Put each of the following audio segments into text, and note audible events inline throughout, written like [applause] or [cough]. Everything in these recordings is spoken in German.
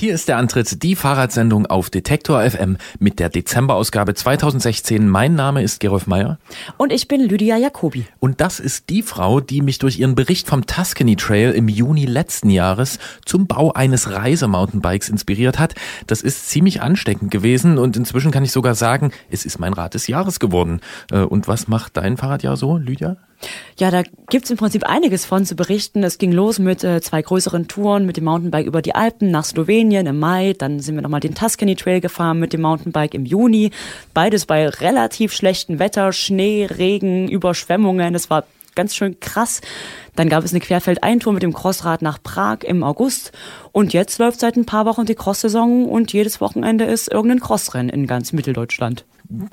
Hier ist der Antritt, die Fahrradsendung auf Detektor FM mit der Dezemberausgabe 2016. Mein Name ist Gerolf Meyer. Und ich bin Lydia Jacobi. Und das ist die Frau, die mich durch ihren Bericht vom Tuscany Trail im Juni letzten Jahres zum Bau eines Reisemountainbikes inspiriert hat. Das ist ziemlich ansteckend gewesen und inzwischen kann ich sogar sagen, es ist mein Rad des Jahres geworden. Äh, und was macht dein Fahrradjahr so, Lydia? Ja, da gibt's im Prinzip einiges von zu berichten. Es ging los mit äh, zwei größeren Touren mit dem Mountainbike über die Alpen nach Slowenien im Mai. Dann sind wir nochmal den Tuscany Trail gefahren mit dem Mountainbike im Juni. Beides bei relativ schlechtem Wetter, Schnee, Regen, Überschwemmungen. Es war ganz schön krass. Dann gab es eine Querfeldeintour mit dem Crossrad nach Prag im August. Und jetzt läuft seit ein paar Wochen die Cross-Saison und jedes Wochenende ist irgendein Crossrennen in ganz Mitteldeutschland.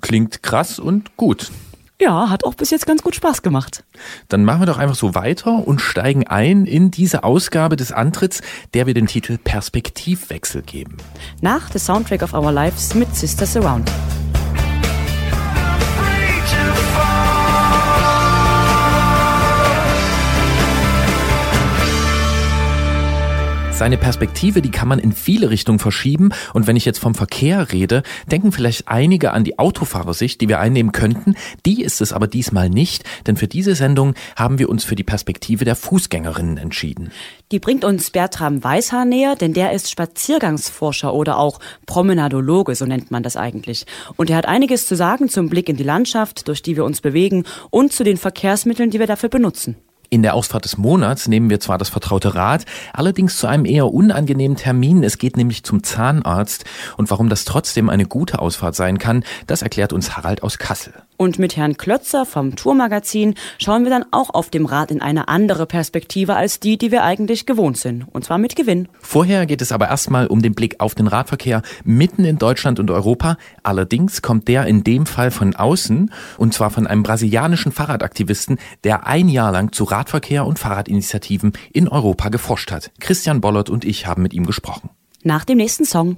Klingt krass und gut. Ja, hat auch bis jetzt ganz gut Spaß gemacht. Dann machen wir doch einfach so weiter und steigen ein in diese Ausgabe des Antritts, der wir den Titel Perspektivwechsel geben. Nach The Soundtrack of Our Lives mit Sisters Around. Seine Perspektive, die kann man in viele Richtungen verschieben. Und wenn ich jetzt vom Verkehr rede, denken vielleicht einige an die Autofahrersicht, die wir einnehmen könnten. Die ist es aber diesmal nicht, denn für diese Sendung haben wir uns für die Perspektive der Fußgängerinnen entschieden. Die bringt uns Bertram Weishaar näher, denn der ist Spaziergangsforscher oder auch Promenadologe, so nennt man das eigentlich. Und er hat einiges zu sagen zum Blick in die Landschaft, durch die wir uns bewegen und zu den Verkehrsmitteln, die wir dafür benutzen. In der Ausfahrt des Monats nehmen wir zwar das vertraute Rad, allerdings zu einem eher unangenehmen Termin. Es geht nämlich zum Zahnarzt. Und warum das trotzdem eine gute Ausfahrt sein kann, das erklärt uns Harald aus Kassel. Und mit Herrn Klötzer vom Tourmagazin schauen wir dann auch auf dem Rad in eine andere Perspektive als die, die wir eigentlich gewohnt sind. Und zwar mit Gewinn. Vorher geht es aber erstmal um den Blick auf den Radverkehr mitten in Deutschland und Europa. Allerdings kommt der in dem Fall von außen und zwar von einem brasilianischen Fahrradaktivisten, der ein Jahr lang zu Radverkehr und Fahrradinitiativen in Europa geforscht hat. Christian Bollert und ich haben mit ihm gesprochen. Nach dem nächsten Song.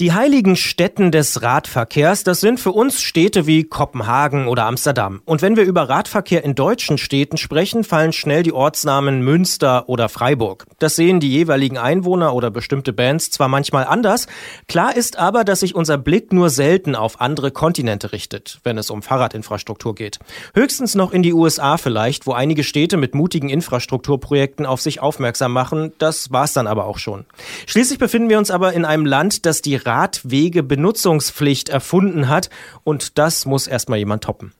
Die heiligen Stätten des Radverkehrs, das sind für uns Städte wie Kopenhagen oder Amsterdam. Und wenn wir über Radverkehr in deutschen Städten sprechen, fallen schnell die Ortsnamen Münster oder Freiburg. Das sehen die jeweiligen Einwohner oder bestimmte Bands zwar manchmal anders, klar ist aber, dass sich unser Blick nur selten auf andere Kontinente richtet, wenn es um Fahrradinfrastruktur geht. Höchstens noch in die USA vielleicht, wo einige Städte mit mutigen Infrastrukturprojekten auf sich aufmerksam machen, das war's dann aber auch schon. Schließlich befinden wir uns aber in einem Land, das die Radwegebenutzungspflicht erfunden hat und das muss erstmal jemand toppen.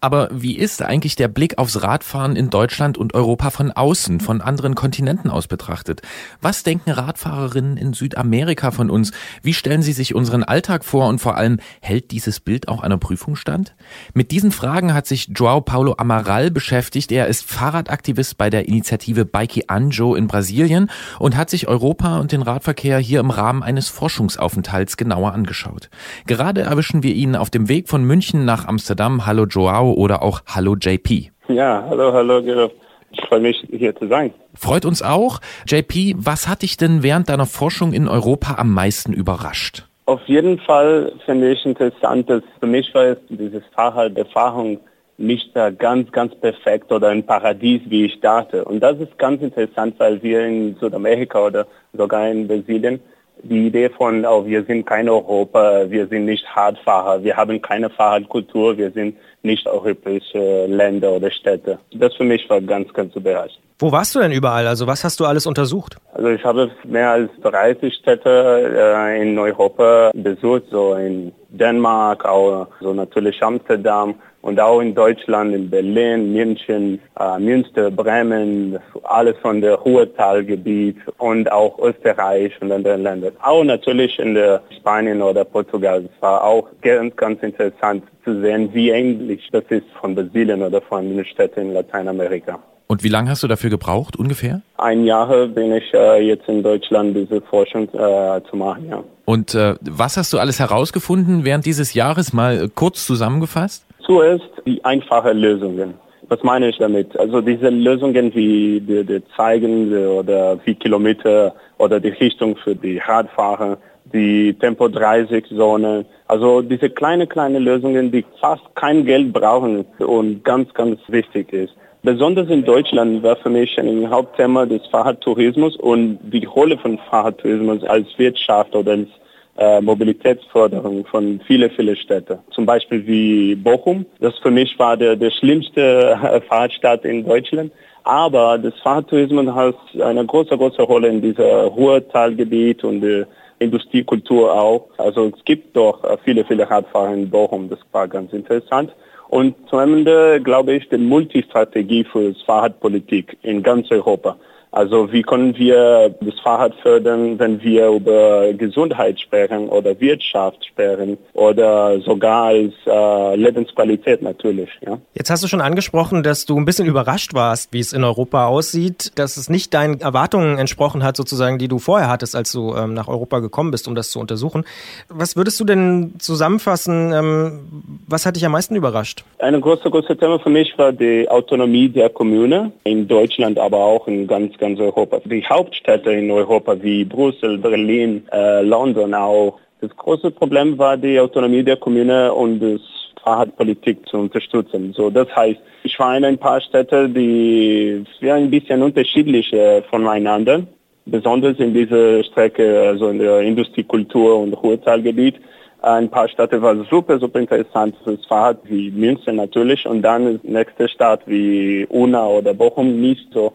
Aber wie ist eigentlich der Blick aufs Radfahren in Deutschland und Europa von außen, von anderen Kontinenten aus betrachtet? Was denken Radfahrerinnen in Südamerika von uns? Wie stellen sie sich unseren Alltag vor und vor allem hält dieses Bild auch einer Prüfung stand? Mit diesen Fragen hat sich Joao Paulo Amaral beschäftigt. Er ist Fahrradaktivist bei der Initiative Bike Anjo in Brasilien und hat sich Europa und den Radverkehr hier im Rahmen eines Forschungsaufenthalts genauer angeschaut. Gerade erwischen wir ihn auf dem Weg von München nach Amsterdam. Hallo Joao oder auch Hallo JP. Ja, hallo, hallo, Gerolf. Ich freue mich, hier zu sein. Freut uns auch. JP, was hat dich denn während deiner Forschung in Europa am meisten überrascht? Auf jeden Fall finde ich interessant, dass für mich war es diese Fahrraderfahrung nicht ganz, ganz perfekt oder ein Paradies, wie ich dachte. Und das ist ganz interessant, weil wir in Südamerika oder sogar in Brasilien die Idee von, oh, wir sind kein Europa, wir sind nicht Radfahrer, wir haben keine Fahrradkultur, wir sind nicht europäische Länder oder Städte. Das für mich war ganz, ganz überraschend. Wo warst du denn überall? Also was hast du alles untersucht? Also ich habe mehr als 30 Städte äh, in Europa besucht, so in Dänemark, auch so natürlich Amsterdam, und auch in Deutschland, in Berlin, München, äh, Münster, Bremen, alles von der Ruhrtalgebiet und auch Österreich und anderen Ländern. Auch natürlich in der Spanien oder Portugal. Es war auch ganz, ganz interessant zu sehen, wie ähnlich das ist von Brasilien oder von den Städten in Lateinamerika. Und wie lange hast du dafür gebraucht, ungefähr? Ein Jahr bin ich äh, jetzt in Deutschland, diese Forschung äh, zu machen, ja. Und äh, was hast du alles herausgefunden während dieses Jahres, mal kurz zusammengefasst? Zuerst die einfachen Lösungen. Was meine ich damit? Also diese Lösungen wie die, die zeigen oder wie Kilometer oder die Richtung für die Radfahrer, die Tempo 30 Zone. Also diese kleine, kleine Lösungen, die fast kein Geld brauchen und ganz, ganz wichtig ist. Besonders in Deutschland war für mich ein Hauptthema des Fahrradtourismus und die Rolle von Fahrradtourismus als Wirtschaft oder als äh, Mobilitätsförderung von vielen, vielen Städten. Zum Beispiel wie Bochum. Das für mich war der, der schlimmste [laughs] äh, Fahrradstadt in Deutschland. Aber das Fahrradtourismus hat eine große, große Rolle in dieser Ruhrtalgebiet und der Industriekultur auch. Also es gibt doch äh, viele, viele Radfahrer in Bochum. Das war ganz interessant. Und zum Ende glaube ich die Multistrategie für Fahrradpolitik in ganz Europa. Also wie können wir das Fahrrad fördern, wenn wir über Gesundheit sprechen oder Wirtschaft sprechen oder sogar als äh, Lebensqualität natürlich. Ja. Jetzt hast du schon angesprochen, dass du ein bisschen überrascht warst, wie es in Europa aussieht, dass es nicht deinen Erwartungen entsprochen hat, sozusagen, die du vorher hattest, als du ähm, nach Europa gekommen bist, um das zu untersuchen. Was würdest du denn zusammenfassen? Ähm, was hat dich am meisten überrascht? Ein großes, großes Thema für mich war die Autonomie der Kommune in Deutschland, aber auch in ganz, ganz ganz Europa. Die Hauptstädte in Europa wie Brüssel, Berlin, äh, London auch. Das große Problem war die Autonomie der Kommune und das Fahrradpolitik zu unterstützen. So, das heißt, ich war in ein paar Städte, die ja, ein bisschen unterschiedlich äh, voneinander, besonders in dieser Strecke, also in der Industriekultur und Ruhrtalgebiet. Ein paar Städte waren super, super interessant fürs Fahrrad, wie München natürlich, und dann nächste Stadt wie Unna oder Bochum nicht so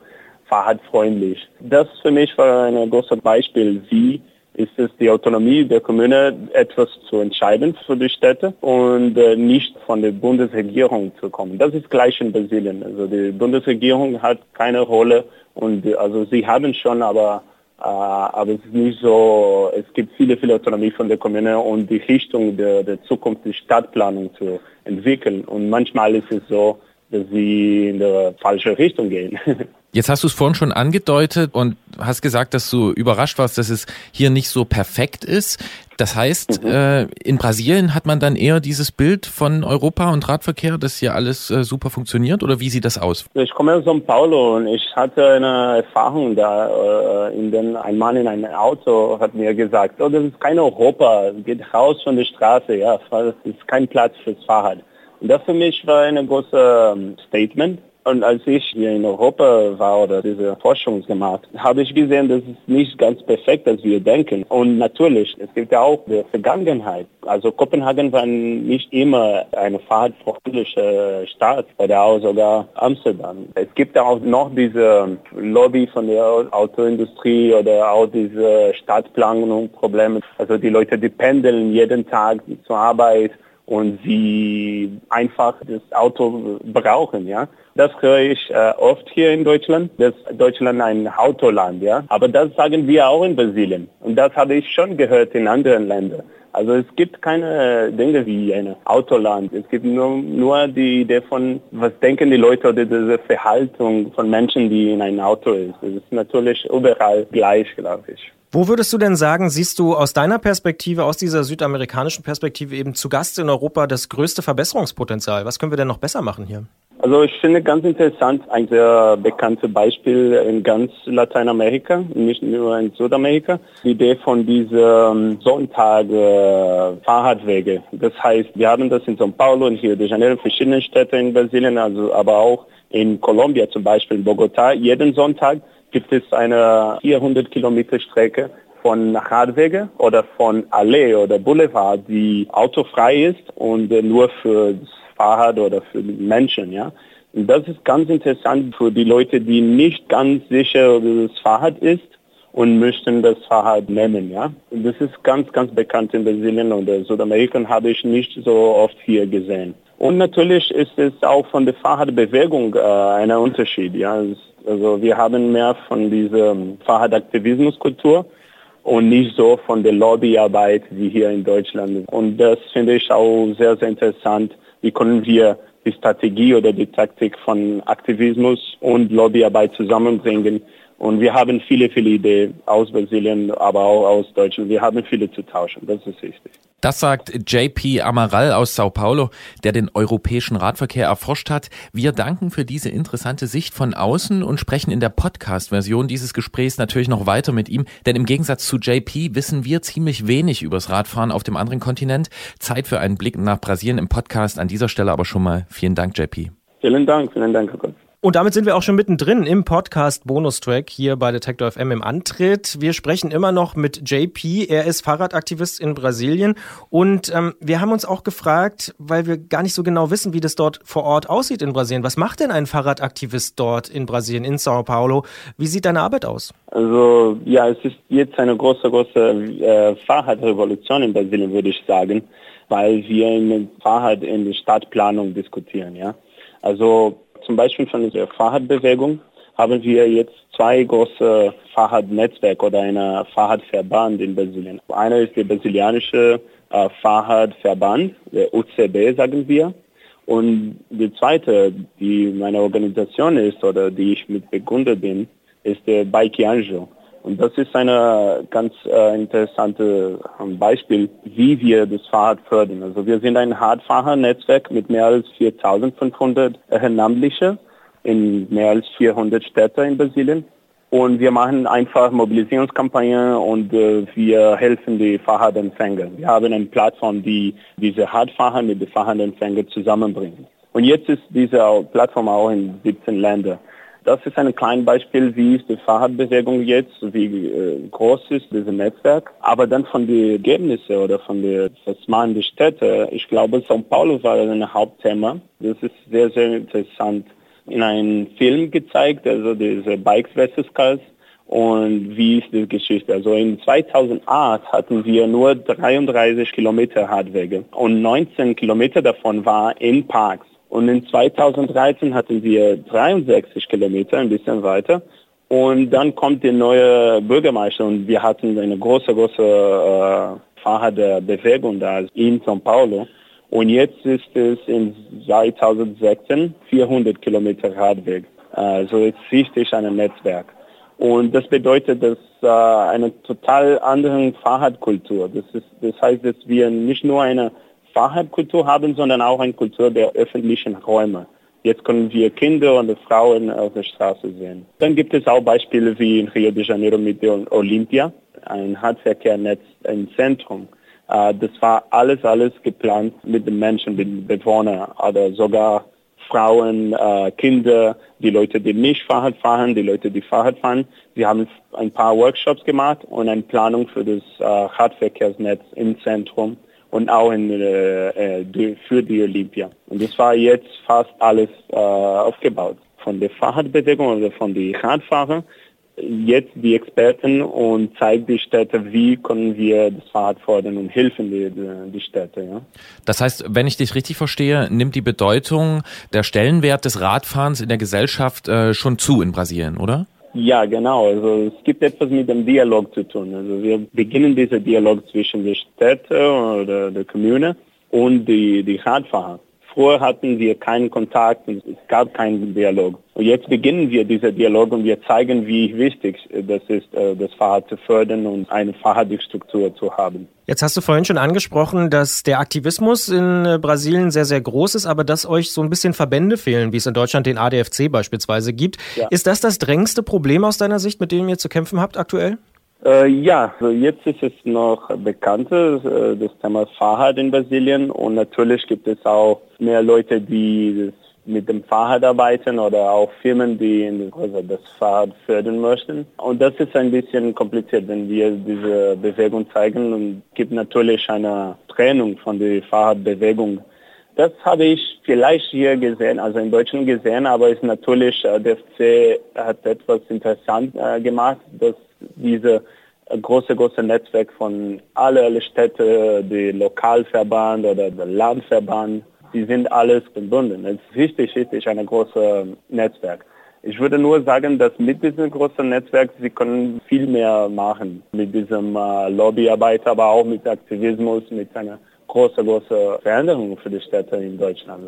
fahrradfreundlich. Das für mich war ein großes Beispiel, wie ist es die Autonomie der Kommune, etwas zu entscheiden für die Städte und äh, nicht von der Bundesregierung zu kommen. Das ist gleich in Brasilien. Also die Bundesregierung hat keine Rolle und also sie haben schon, aber äh, aber es ist nicht so, es gibt viele, viele Autonomie von der Kommune und die Richtung der, der Zukunft der Stadtplanung zu entwickeln. Und manchmal ist es so, dass sie in der falsche Richtung gehen. [laughs] Jetzt hast du es vorhin schon angedeutet und hast gesagt, dass du überrascht warst, dass es hier nicht so perfekt ist. Das heißt, mhm. äh, in Brasilien hat man dann eher dieses Bild von Europa und Radverkehr, dass hier alles äh, super funktioniert oder wie sieht das aus? Ich komme aus São Paulo und ich hatte eine Erfahrung da, äh, in dem ein Mann in einem Auto hat mir gesagt, oh, das ist kein Europa, geht raus von der Straße, ja, das ist kein Platz fürs Fahrrad. Und das für mich war ein großes ähm, Statement und als ich hier in Europa war oder diese Forschung gemacht, habe ich gesehen, dass es nicht ganz perfekt, als wir denken. Und natürlich, es gibt ja auch die Vergangenheit. Also Kopenhagen war nicht immer eine fahrradfreundliche Stadt oder auch sogar Amsterdam. Es gibt ja auch noch diese Lobby von der Autoindustrie oder auch diese Stadtplanung-Probleme. Also die Leute, die pendeln jeden Tag zur Arbeit und sie einfach das Auto brauchen, ja. Das höre ich äh, oft hier in Deutschland, dass Deutschland ein Autoland, ja. Aber das sagen wir auch in Brasilien. Und das habe ich schon gehört in anderen Ländern. Also es gibt keine Dinge wie ein Autoland. Es gibt nur, nur die Idee von, was denken die Leute oder diese Verhaltung von Menschen, die in einem Auto ist. Das ist natürlich überall gleich, glaube ich. Wo würdest du denn sagen, siehst du aus deiner Perspektive, aus dieser südamerikanischen Perspektive eben zu Gast in Europa das größte Verbesserungspotenzial? Was können wir denn noch besser machen hier? Also ich finde ganz interessant, ein sehr bekanntes Beispiel in ganz Lateinamerika, nicht nur in Südamerika, die Idee von diesen Sonntag-Fahrradwege. Das heißt, wir haben das in São Paulo und Rio de Janeiro, verschiedenen Städten in Brasilien, also aber auch in Kolumbia zum Beispiel, in Bogotá. Jeden Sonntag gibt es eine 400 Kilometer Strecke von Radwege oder von Allee oder Boulevard, die autofrei ist und nur für Fahrrad oder für Menschen, ja. Und das ist ganz interessant für die Leute, die nicht ganz sicher, ob das Fahrrad ist und möchten das Fahrrad nehmen, ja. Und das ist ganz, ganz bekannt in Brasilien und in Südamerika habe ich nicht so oft hier gesehen. Und natürlich ist es auch von der Fahrradbewegung äh, ein Unterschied, ja. Also wir haben mehr von dieser Fahrradaktivismuskultur und nicht so von der Lobbyarbeit wie hier in Deutschland. Und das finde ich auch sehr, sehr interessant, wie können wir die Strategie oder die Taktik von Aktivismus und Lobbyarbeit zusammenbringen. Und wir haben viele, viele Ideen aus Brasilien, aber auch aus Deutschland. Wir haben viele zu tauschen. Das ist wichtig. Das sagt JP Amaral aus Sao Paulo, der den europäischen Radverkehr erforscht hat. Wir danken für diese interessante Sicht von außen und sprechen in der Podcast-Version dieses Gesprächs natürlich noch weiter mit ihm, denn im Gegensatz zu JP wissen wir ziemlich wenig übers Radfahren auf dem anderen Kontinent. Zeit für einen Blick nach Brasilien im Podcast. An dieser Stelle aber schon mal vielen Dank, JP. Vielen Dank, vielen Dank, Herr Gott. Und damit sind wir auch schon mittendrin im Podcast Bonustrack hier bei Detektor FM im Antritt. Wir sprechen immer noch mit JP. Er ist Fahrradaktivist in Brasilien. Und ähm, wir haben uns auch gefragt, weil wir gar nicht so genau wissen, wie das dort vor Ort aussieht in Brasilien. Was macht denn ein Fahrradaktivist dort in Brasilien, in Sao Paulo? Wie sieht deine Arbeit aus? Also ja, es ist jetzt eine große, große äh, Fahrradrevolution in Brasilien, würde ich sagen, weil wir in Fahrrad in der Stadtplanung diskutieren. Ja, also zum Beispiel von der Fahrradbewegung haben wir jetzt zwei große Fahrradnetzwerke oder eine Fahrradverband in Brasilien. Einer ist der brasilianische äh, Fahrradverband, der UCB sagen wir. Und die zweite, die meine Organisation ist oder die ich mit begründet bin, ist der Bike Anjo. Und das ist ein ganz äh, interessantes ähm, Beispiel, wie wir das Fahrrad fördern. Also wir sind ein Radfahrernetzwerk mit mehr als 4.500 Ehrenamtliche in mehr als 400 Städten in Brasilien. Und wir machen einfach Mobilisierungskampagnen und äh, wir helfen die Fahrradempfänger. Wir haben eine Plattform, die diese Radfahrer mit den Fahrradempfängern zusammenbringt. Und jetzt ist diese Plattform auch in 17 Ländern. Das ist ein kleines Beispiel, wie ist die Fahrradbewegung jetzt, wie äh, groß ist dieses Netzwerk. Aber dann von den Ergebnissen oder von den Verfahren der Städte, ich glaube, São Paulo war ein Hauptthema. Das ist sehr, sehr interessant. In einem Film gezeigt, also diese Bikes vs. Cars und wie ist die Geschichte. Also in 2008 hatten wir nur 33 Kilometer Radwege und 19 Kilometer davon war in Parks. Und in 2013 hatten wir 63 Kilometer, ein bisschen weiter. Und dann kommt die neue Bürgermeister und wir hatten eine große, große äh, Fahrradbewegung da in São Paulo. Und jetzt ist es in 2016 400 Kilometer Radweg. Also jetzt richtig ein Netzwerk. Und das bedeutet, dass äh, eine total andere Fahrradkultur. Das, ist, das heißt, dass wir nicht nur eine Fahrradkultur haben, sondern auch eine Kultur der öffentlichen Räume. Jetzt können wir Kinder und Frauen auf der Straße sehen. Dann gibt es auch Beispiele wie in Rio de Janeiro mit der Olympia, ein Radverkehrnetz im Zentrum. Äh, das war alles, alles geplant mit den Menschen, mit den Bewohnern oder sogar Frauen, äh, Kinder, die Leute, die nicht Fahrrad fahren, die Leute, die Fahrrad fahren. Sie haben ein paar Workshops gemacht und eine Planung für das äh, Radverkehrsnetz im Zentrum und auch in, äh, äh für die Olympia. Und das war jetzt fast alles äh, aufgebaut. Von der Fahrradbewegung oder von den Radfahrern, jetzt die Experten und zeigt die Städte, wie können wir das Fahrrad fordern und helfen die, die Städte. Ja. Das heißt, wenn ich dich richtig verstehe, nimmt die Bedeutung, der Stellenwert des Radfahrens in der Gesellschaft äh, schon zu in Brasilien, oder? Ja, genau. Also es gibt etwas mit dem Dialog zu tun. Also wir beginnen diesen Dialog zwischen der Städte oder der Kommune und die, die Radfahrer. Früher hatten wir keinen Kontakt und es gab keinen Dialog. Und jetzt beginnen wir diesen Dialog und wir zeigen, wie wichtig das ist, äh, das Fahrrad zu fördern und eine Fahrradstruktur zu haben. Jetzt hast du vorhin schon angesprochen, dass der Aktivismus in äh, Brasilien sehr, sehr groß ist, aber dass euch so ein bisschen Verbände fehlen, wie es in Deutschland den ADFC beispielsweise gibt. Ja. Ist das das drängendste Problem aus deiner Sicht, mit dem ihr zu kämpfen habt aktuell? Äh, ja, also jetzt ist es noch bekannter, äh, das Thema Fahrrad in Brasilien und natürlich gibt es auch mehr Leute, die mit dem Fahrrad arbeiten oder auch Firmen, die also das Fahrrad fördern möchten. Und das ist ein bisschen kompliziert, wenn wir diese Bewegung zeigen und gibt natürlich eine Trennung von der Fahrradbewegung. Das habe ich vielleicht hier gesehen, also in Deutschland gesehen, aber ist natürlich, äh, der FC hat etwas interessant äh, gemacht, dass diese große, große Netzwerk von alle, alle Städte, die Lokalverband oder der Landverband, die sind alles verbunden. Es ist wichtig, wichtig, ein großes Netzwerk. Ich würde nur sagen, dass mit diesem großen Netzwerk sie können viel mehr machen mit diesem äh, Lobbyarbeit, aber auch mit Aktivismus, mit einer große, große Veränderung für die Städte in Deutschland.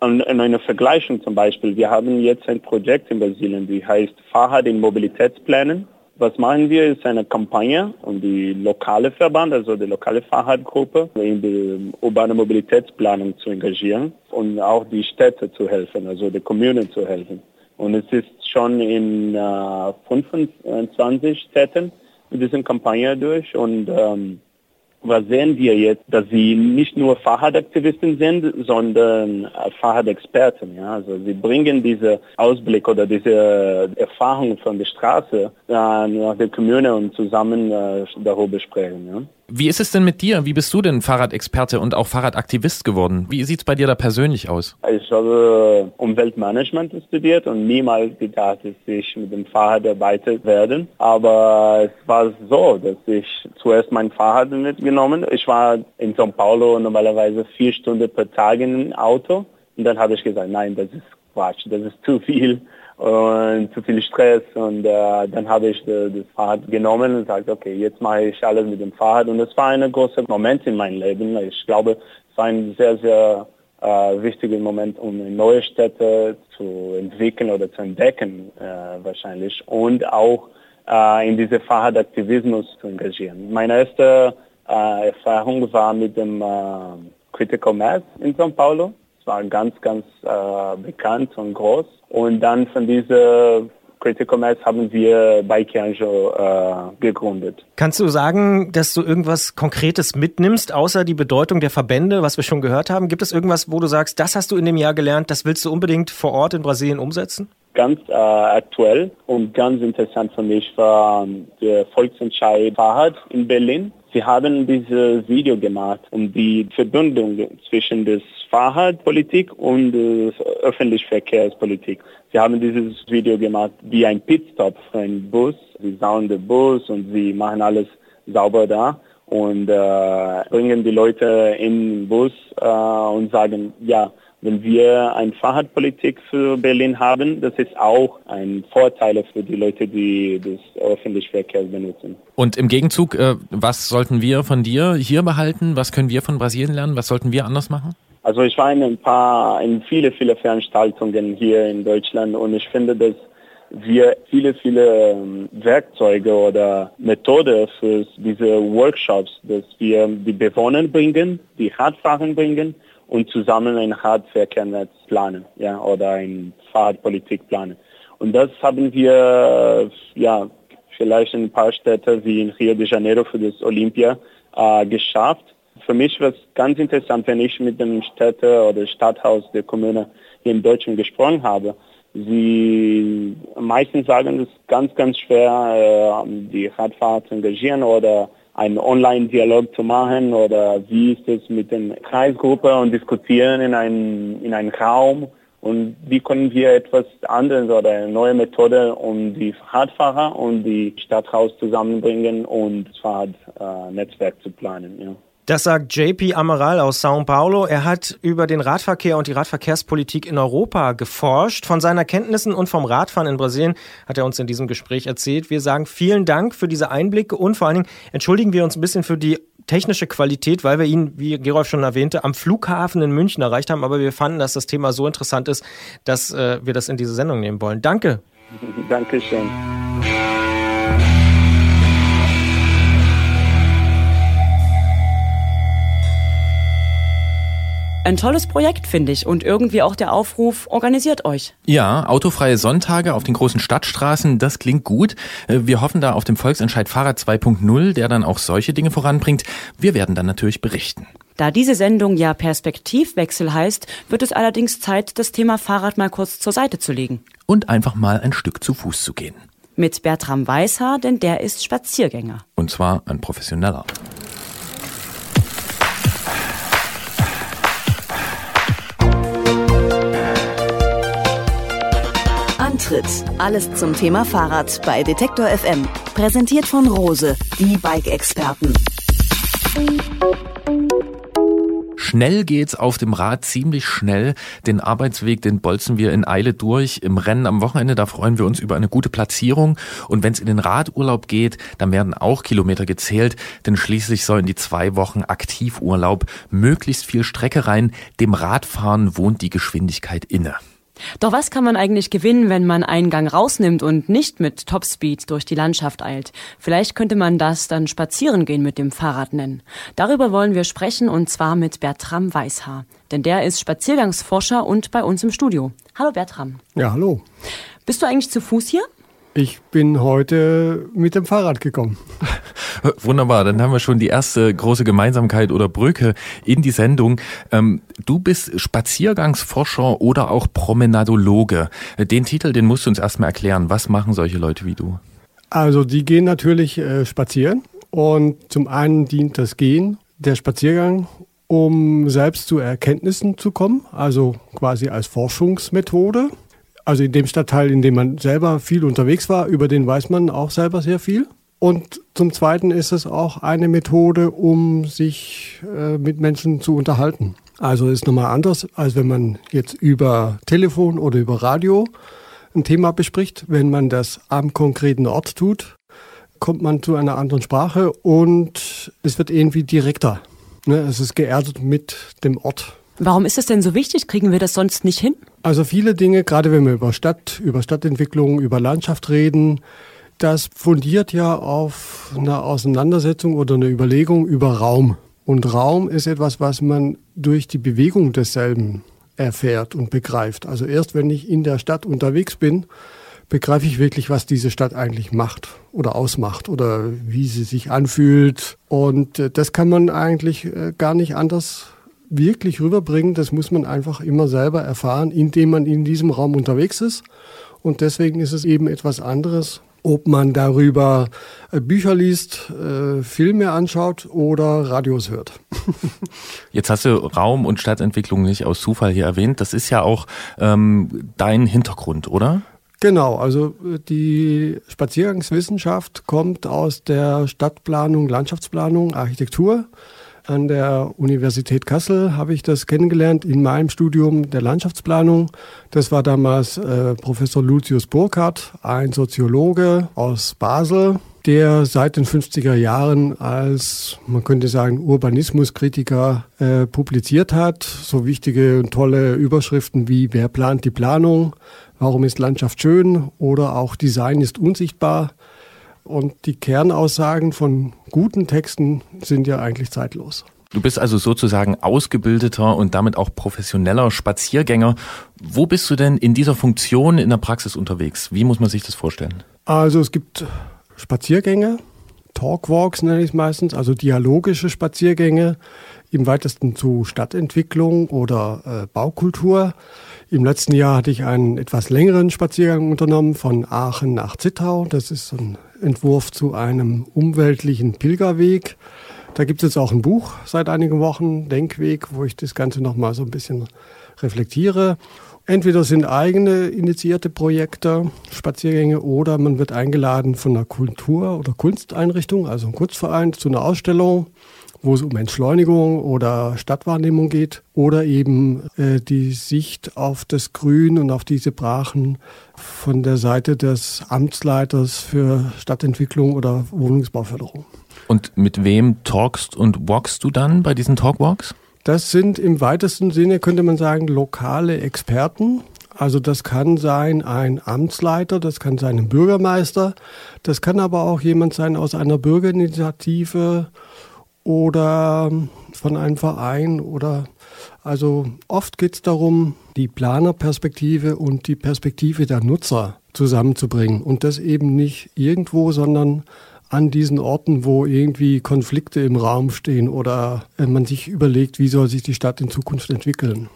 Und in einer Vergleichung zum Beispiel, wir haben jetzt ein Projekt in Brasilien, die heißt Fahrrad in Mobilitätsplänen. Was machen wir, ist eine Kampagne, um die lokale Verband, also die lokale Fahrradgruppe, in die urbane Mobilitätsplanung zu engagieren und auch die Städte zu helfen, also die Kommunen zu helfen. Und es ist schon in äh, 25 Städten mit dieser Kampagne durch und ähm, was sehen wir jetzt, dass sie nicht nur Fahrradaktivisten sind, sondern äh, Fahrradexperten. Ja? Also sie bringen diese Ausblick oder diese Erfahrung von der Straße äh, nach der Kommune und zusammen äh, darüber sprechen. Ja? Wie ist es denn mit dir? Wie bist du denn Fahrradexperte und auch Fahrradaktivist geworden? Wie sieht es bei dir da persönlich aus? Ich habe Umweltmanagement studiert und niemals gedacht, dass ich mit dem Fahrrad arbeiten werde. Aber es war so, dass ich zuerst mein Fahrrad mitgenommen. Ich war in São Paulo normalerweise vier Stunden per Tag im Auto. Und dann habe ich gesagt, nein, das ist Quatsch, das ist zu viel und zu viel Stress und äh, dann habe ich äh, das Fahrrad genommen und gesagt, okay, jetzt mache ich alles mit dem Fahrrad und es war ein großer Moment in meinem Leben. Ich glaube, es war ein sehr, sehr äh, wichtiger Moment, um neue Städte zu entwickeln oder zu entdecken äh, wahrscheinlich und auch äh, in diese Fahrradaktivismus zu engagieren. Meine erste äh, Erfahrung war mit dem äh, Critical Mass in São Paulo war ganz, ganz äh, bekannt und groß. Und dann von dieser Critical Mass haben wir bei Kianjo äh, gegründet. Kannst du sagen, dass du irgendwas Konkretes mitnimmst, außer die Bedeutung der Verbände, was wir schon gehört haben? Gibt es irgendwas, wo du sagst, das hast du in dem Jahr gelernt, das willst du unbedingt vor Ort in Brasilien umsetzen? Ganz äh, aktuell und ganz interessant für mich war ähm, der Volksentscheid Fahrrad in Berlin. Sie haben dieses Video gemacht, um die Verbindung zwischen der Fahrradpolitik und der öffentlichen Verkehrspolitik. Sie haben dieses Video gemacht wie ein Pitstop für einen Bus. Sie sauen den Bus und sie machen alles sauber da und äh, bringen die Leute in den Bus äh, und sagen, ja, wenn wir eine Fahrradpolitik für Berlin haben, das ist auch ein Vorteil für die Leute, die das öffentliche Verkehr benutzen. Und im Gegenzug, äh, was sollten wir von dir hier behalten? Was können wir von Brasilien lernen? Was sollten wir anders machen? Also ich war in ein paar, in viele, viele Veranstaltungen hier in Deutschland und ich finde, dass wir viele, viele ähm, Werkzeuge oder Methoden für diese Workshops, dass wir die Bewohner bringen, die Radfahrer bringen und zusammen ein Radverkehrnetz planen, ja, oder ein Fahrradpolitik planen. Und das haben wir, ja, vielleicht in ein paar Städte wie in Rio de Janeiro für das Olympia äh, geschafft. Für mich war es ganz interessant, wenn ich mit dem Städte oder Stadthaus der Kommune hier in Deutschland gesprochen habe. Sie meistens sagen, es ist ganz, ganz schwer, äh, die Radfahrer zu engagieren oder einen Online-Dialog zu machen oder wie ist es mit der Kreisgruppe und diskutieren in einem, in einem Raum und wie können wir etwas anderes oder eine neue Methode, um die Radfahrer und die Stadthaus zusammenbringen und das Fahrradnetzwerk äh, zu planen. Ja. Das sagt JP Amaral aus São Paulo. Er hat über den Radverkehr und die Radverkehrspolitik in Europa geforscht. Von seinen Kenntnissen und vom Radfahren in Brasilien hat er uns in diesem Gespräch erzählt. Wir sagen vielen Dank für diese Einblicke und vor allen Dingen entschuldigen wir uns ein bisschen für die technische Qualität, weil wir ihn, wie Gerolf schon erwähnte, am Flughafen in München erreicht haben. Aber wir fanden, dass das Thema so interessant ist, dass äh, wir das in diese Sendung nehmen wollen. Danke. [laughs] Dankeschön. Ein tolles Projekt, finde ich. Und irgendwie auch der Aufruf, organisiert euch. Ja, autofreie Sonntage auf den großen Stadtstraßen, das klingt gut. Äh, wir hoffen da auf dem Volksentscheid Fahrrad 2.0, der dann auch solche Dinge voranbringt. Wir werden dann natürlich berichten. Da diese Sendung ja Perspektivwechsel heißt, wird es allerdings Zeit, das Thema Fahrrad mal kurz zur Seite zu legen. Und einfach mal ein Stück zu Fuß zu gehen. Mit Bertram Weißhaar, denn der ist Spaziergänger. Und zwar ein professioneller. Antritt. Alles zum Thema Fahrrad bei Detektor FM. Präsentiert von Rose, die Bike-Experten. Schnell geht's auf dem Rad, ziemlich schnell. Den Arbeitsweg, den bolzen wir in Eile durch. Im Rennen am Wochenende, da freuen wir uns über eine gute Platzierung. Und wenn's in den Radurlaub geht, dann werden auch Kilometer gezählt, denn schließlich soll in die zwei Wochen Aktivurlaub möglichst viel Strecke rein. Dem Radfahren wohnt die Geschwindigkeit inne. Doch was kann man eigentlich gewinnen, wenn man einen Gang rausnimmt und nicht mit Topspeed durch die Landschaft eilt? Vielleicht könnte man das dann spazieren gehen mit dem Fahrrad nennen. Darüber wollen wir sprechen und zwar mit Bertram Weißhaar. Denn der ist Spaziergangsforscher und bei uns im Studio. Hallo Bertram. Ja, hallo. Bist du eigentlich zu Fuß hier? Ich bin heute mit dem Fahrrad gekommen. [laughs] Wunderbar, dann haben wir schon die erste große Gemeinsamkeit oder Brücke in die Sendung. Ähm, du bist Spaziergangsforscher oder auch Promenadologe. Den Titel, den musst du uns erstmal erklären. Was machen solche Leute wie du? Also die gehen natürlich äh, spazieren und zum einen dient das Gehen, der Spaziergang, um selbst zu Erkenntnissen zu kommen, also quasi als Forschungsmethode. Also in dem Stadtteil, in dem man selber viel unterwegs war, über den weiß man auch selber sehr viel. Und zum Zweiten ist es auch eine Methode, um sich äh, mit Menschen zu unterhalten. Also ist nochmal anders, als wenn man jetzt über Telefon oder über Radio ein Thema bespricht. Wenn man das am konkreten Ort tut, kommt man zu einer anderen Sprache und es wird irgendwie direkter. Ne? Es ist geerdet mit dem Ort. Warum ist das denn so wichtig? Kriegen wir das sonst nicht hin? Also viele Dinge, gerade wenn wir über Stadt, über Stadtentwicklung, über Landschaft reden, das fundiert ja auf einer Auseinandersetzung oder einer Überlegung über Raum. Und Raum ist etwas, was man durch die Bewegung desselben erfährt und begreift. Also erst wenn ich in der Stadt unterwegs bin, begreife ich wirklich, was diese Stadt eigentlich macht oder ausmacht oder wie sie sich anfühlt. Und äh, das kann man eigentlich äh, gar nicht anders wirklich rüberbringen, das muss man einfach immer selber erfahren, indem man in diesem Raum unterwegs ist. Und deswegen ist es eben etwas anderes, ob man darüber äh, Bücher liest, äh, Filme anschaut oder Radios hört. [laughs] Jetzt hast du Raum- und Stadtentwicklung nicht aus Zufall hier erwähnt. Das ist ja auch ähm, dein Hintergrund, oder? Genau, also äh, die Spaziergangswissenschaft kommt aus der Stadtplanung, Landschaftsplanung, Architektur. An der Universität Kassel habe ich das kennengelernt in meinem Studium der Landschaftsplanung. Das war damals äh, Professor Lucius Burkhardt, ein Soziologe aus Basel, der seit den 50er Jahren als, man könnte sagen, Urbanismuskritiker äh, publiziert hat. So wichtige und tolle Überschriften wie Wer plant die Planung? Warum ist Landschaft schön? Oder auch Design ist unsichtbar. Und die Kernaussagen von guten Texten sind ja eigentlich zeitlos. Du bist also sozusagen ausgebildeter und damit auch professioneller Spaziergänger. Wo bist du denn in dieser Funktion in der Praxis unterwegs? Wie muss man sich das vorstellen? Also es gibt Spaziergänge, Talkwalks nenne ich es meistens, also dialogische Spaziergänge im weitesten zu Stadtentwicklung oder äh, Baukultur. Im letzten Jahr hatte ich einen etwas längeren Spaziergang unternommen von Aachen nach Zittau. Das ist ein Entwurf zu einem umweltlichen Pilgerweg. Da gibt es jetzt auch ein Buch seit einigen Wochen, Denkweg, wo ich das Ganze nochmal so ein bisschen reflektiere. Entweder sind eigene initiierte Projekte, Spaziergänge, oder man wird eingeladen von einer Kultur- oder Kunsteinrichtung, also einem Kunstverein, zu einer Ausstellung wo es um Entschleunigung oder Stadtwahrnehmung geht oder eben äh, die Sicht auf das Grün und auf diese Brachen von der Seite des Amtsleiters für Stadtentwicklung oder Wohnungsbauförderung. Und mit wem talkst und walkst du dann bei diesen Talkwalks? Das sind im weitesten Sinne, könnte man sagen, lokale Experten. Also das kann sein ein Amtsleiter, das kann sein ein Bürgermeister, das kann aber auch jemand sein aus einer Bürgerinitiative oder von einem Verein oder also oft geht es darum, die Planerperspektive und die Perspektive der Nutzer zusammenzubringen und das eben nicht irgendwo, sondern an diesen Orten, wo irgendwie Konflikte im Raum stehen oder äh, man sich überlegt, wie soll sich die Stadt in Zukunft entwickeln.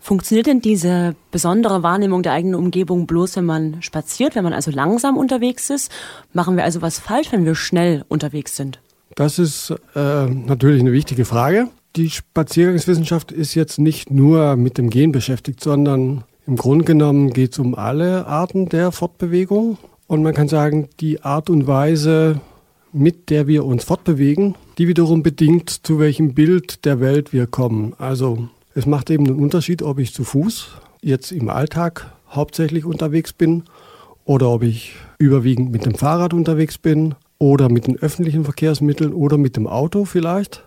Funktioniert denn diese besondere Wahrnehmung der eigenen Umgebung bloß, wenn man spaziert, wenn man also langsam unterwegs ist? Machen wir also was falsch, wenn wir schnell unterwegs sind? Das ist äh, natürlich eine wichtige Frage. Die Spaziergangswissenschaft ist jetzt nicht nur mit dem Gehen beschäftigt, sondern im Grunde genommen geht es um alle Arten der Fortbewegung. Und man kann sagen, die Art und Weise, mit der wir uns fortbewegen, die wiederum bedingt, zu welchem Bild der Welt wir kommen. Also es macht eben einen Unterschied, ob ich zu Fuß jetzt im Alltag hauptsächlich unterwegs bin oder ob ich überwiegend mit dem Fahrrad unterwegs bin oder mit den öffentlichen Verkehrsmitteln oder mit dem Auto vielleicht.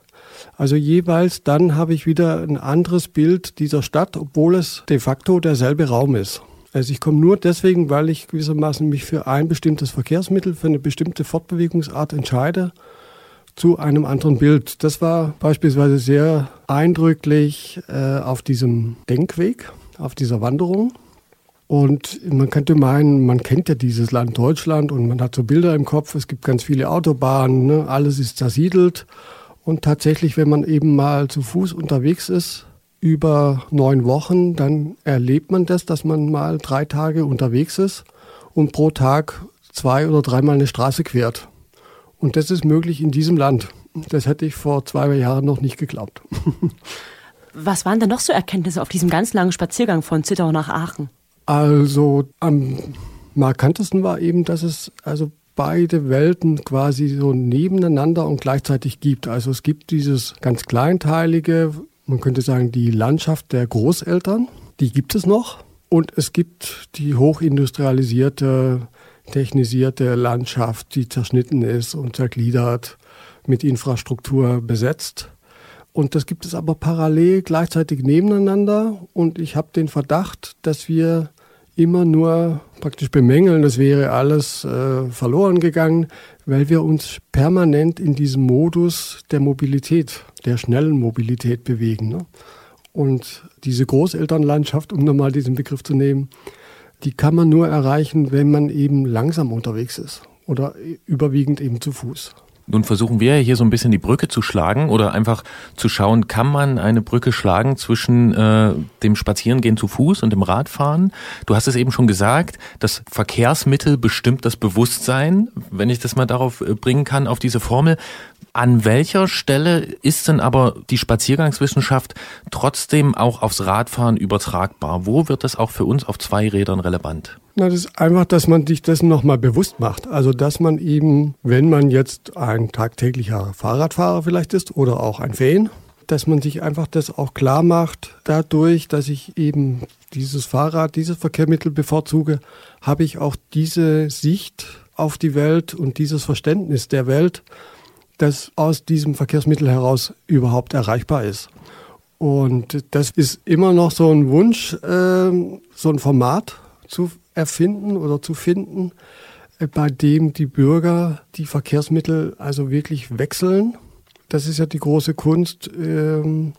Also jeweils dann habe ich wieder ein anderes Bild dieser Stadt, obwohl es de facto derselbe Raum ist. Also ich komme nur deswegen, weil ich gewissermaßen mich für ein bestimmtes Verkehrsmittel, für eine bestimmte Fortbewegungsart entscheide, zu einem anderen Bild. Das war beispielsweise sehr eindrücklich äh, auf diesem Denkweg, auf dieser Wanderung. Und man könnte meinen, man kennt ja dieses Land Deutschland und man hat so Bilder im Kopf, es gibt ganz viele Autobahnen, ne? alles ist zersiedelt. Und tatsächlich, wenn man eben mal zu Fuß unterwegs ist, über neun Wochen, dann erlebt man das, dass man mal drei Tage unterwegs ist und pro Tag zwei oder dreimal eine Straße quert. Und das ist möglich in diesem Land. Das hätte ich vor zwei Jahren noch nicht geglaubt. [laughs] Was waren denn noch so Erkenntnisse auf diesem ganz langen Spaziergang von Zittau nach Aachen? Also am markantesten war eben, dass es also beide Welten quasi so nebeneinander und gleichzeitig gibt. Also es gibt dieses ganz kleinteilige, man könnte sagen, die Landschaft der Großeltern, die gibt es noch. Und es gibt die hochindustrialisierte, technisierte Landschaft, die zerschnitten ist und zergliedert, mit Infrastruktur besetzt. Und das gibt es aber parallel gleichzeitig nebeneinander. Und ich habe den Verdacht, dass wir immer nur praktisch bemängeln, das wäre alles äh, verloren gegangen, weil wir uns permanent in diesem Modus der Mobilität, der schnellen Mobilität bewegen. Ne? Und diese Großelternlandschaft, um nochmal diesen Begriff zu nehmen, die kann man nur erreichen, wenn man eben langsam unterwegs ist oder überwiegend eben zu Fuß. Nun versuchen wir hier so ein bisschen die Brücke zu schlagen oder einfach zu schauen, kann man eine Brücke schlagen zwischen äh, dem Spazierengehen zu Fuß und dem Radfahren? Du hast es eben schon gesagt, das Verkehrsmittel bestimmt das Bewusstsein, wenn ich das mal darauf äh, bringen kann, auf diese Formel. An welcher Stelle ist denn aber die Spaziergangswissenschaft trotzdem auch aufs Radfahren übertragbar? Wo wird das auch für uns auf zwei Rädern relevant? Na, das ist einfach, dass man sich dessen nochmal bewusst macht. Also, dass man eben, wenn man jetzt ein tagtäglicher Fahrradfahrer vielleicht ist oder auch ein Fan, dass man sich einfach das auch klar macht, dadurch, dass ich eben dieses Fahrrad, dieses Verkehrsmittel bevorzuge, habe ich auch diese Sicht auf die Welt und dieses Verständnis der Welt, das aus diesem Verkehrsmittel heraus überhaupt erreichbar ist. Und das ist immer noch so ein Wunsch, äh, so ein Format zu erfinden oder zu finden, äh, bei dem die Bürger die Verkehrsmittel also wirklich wechseln. Das ist ja die große Kunst, ähm,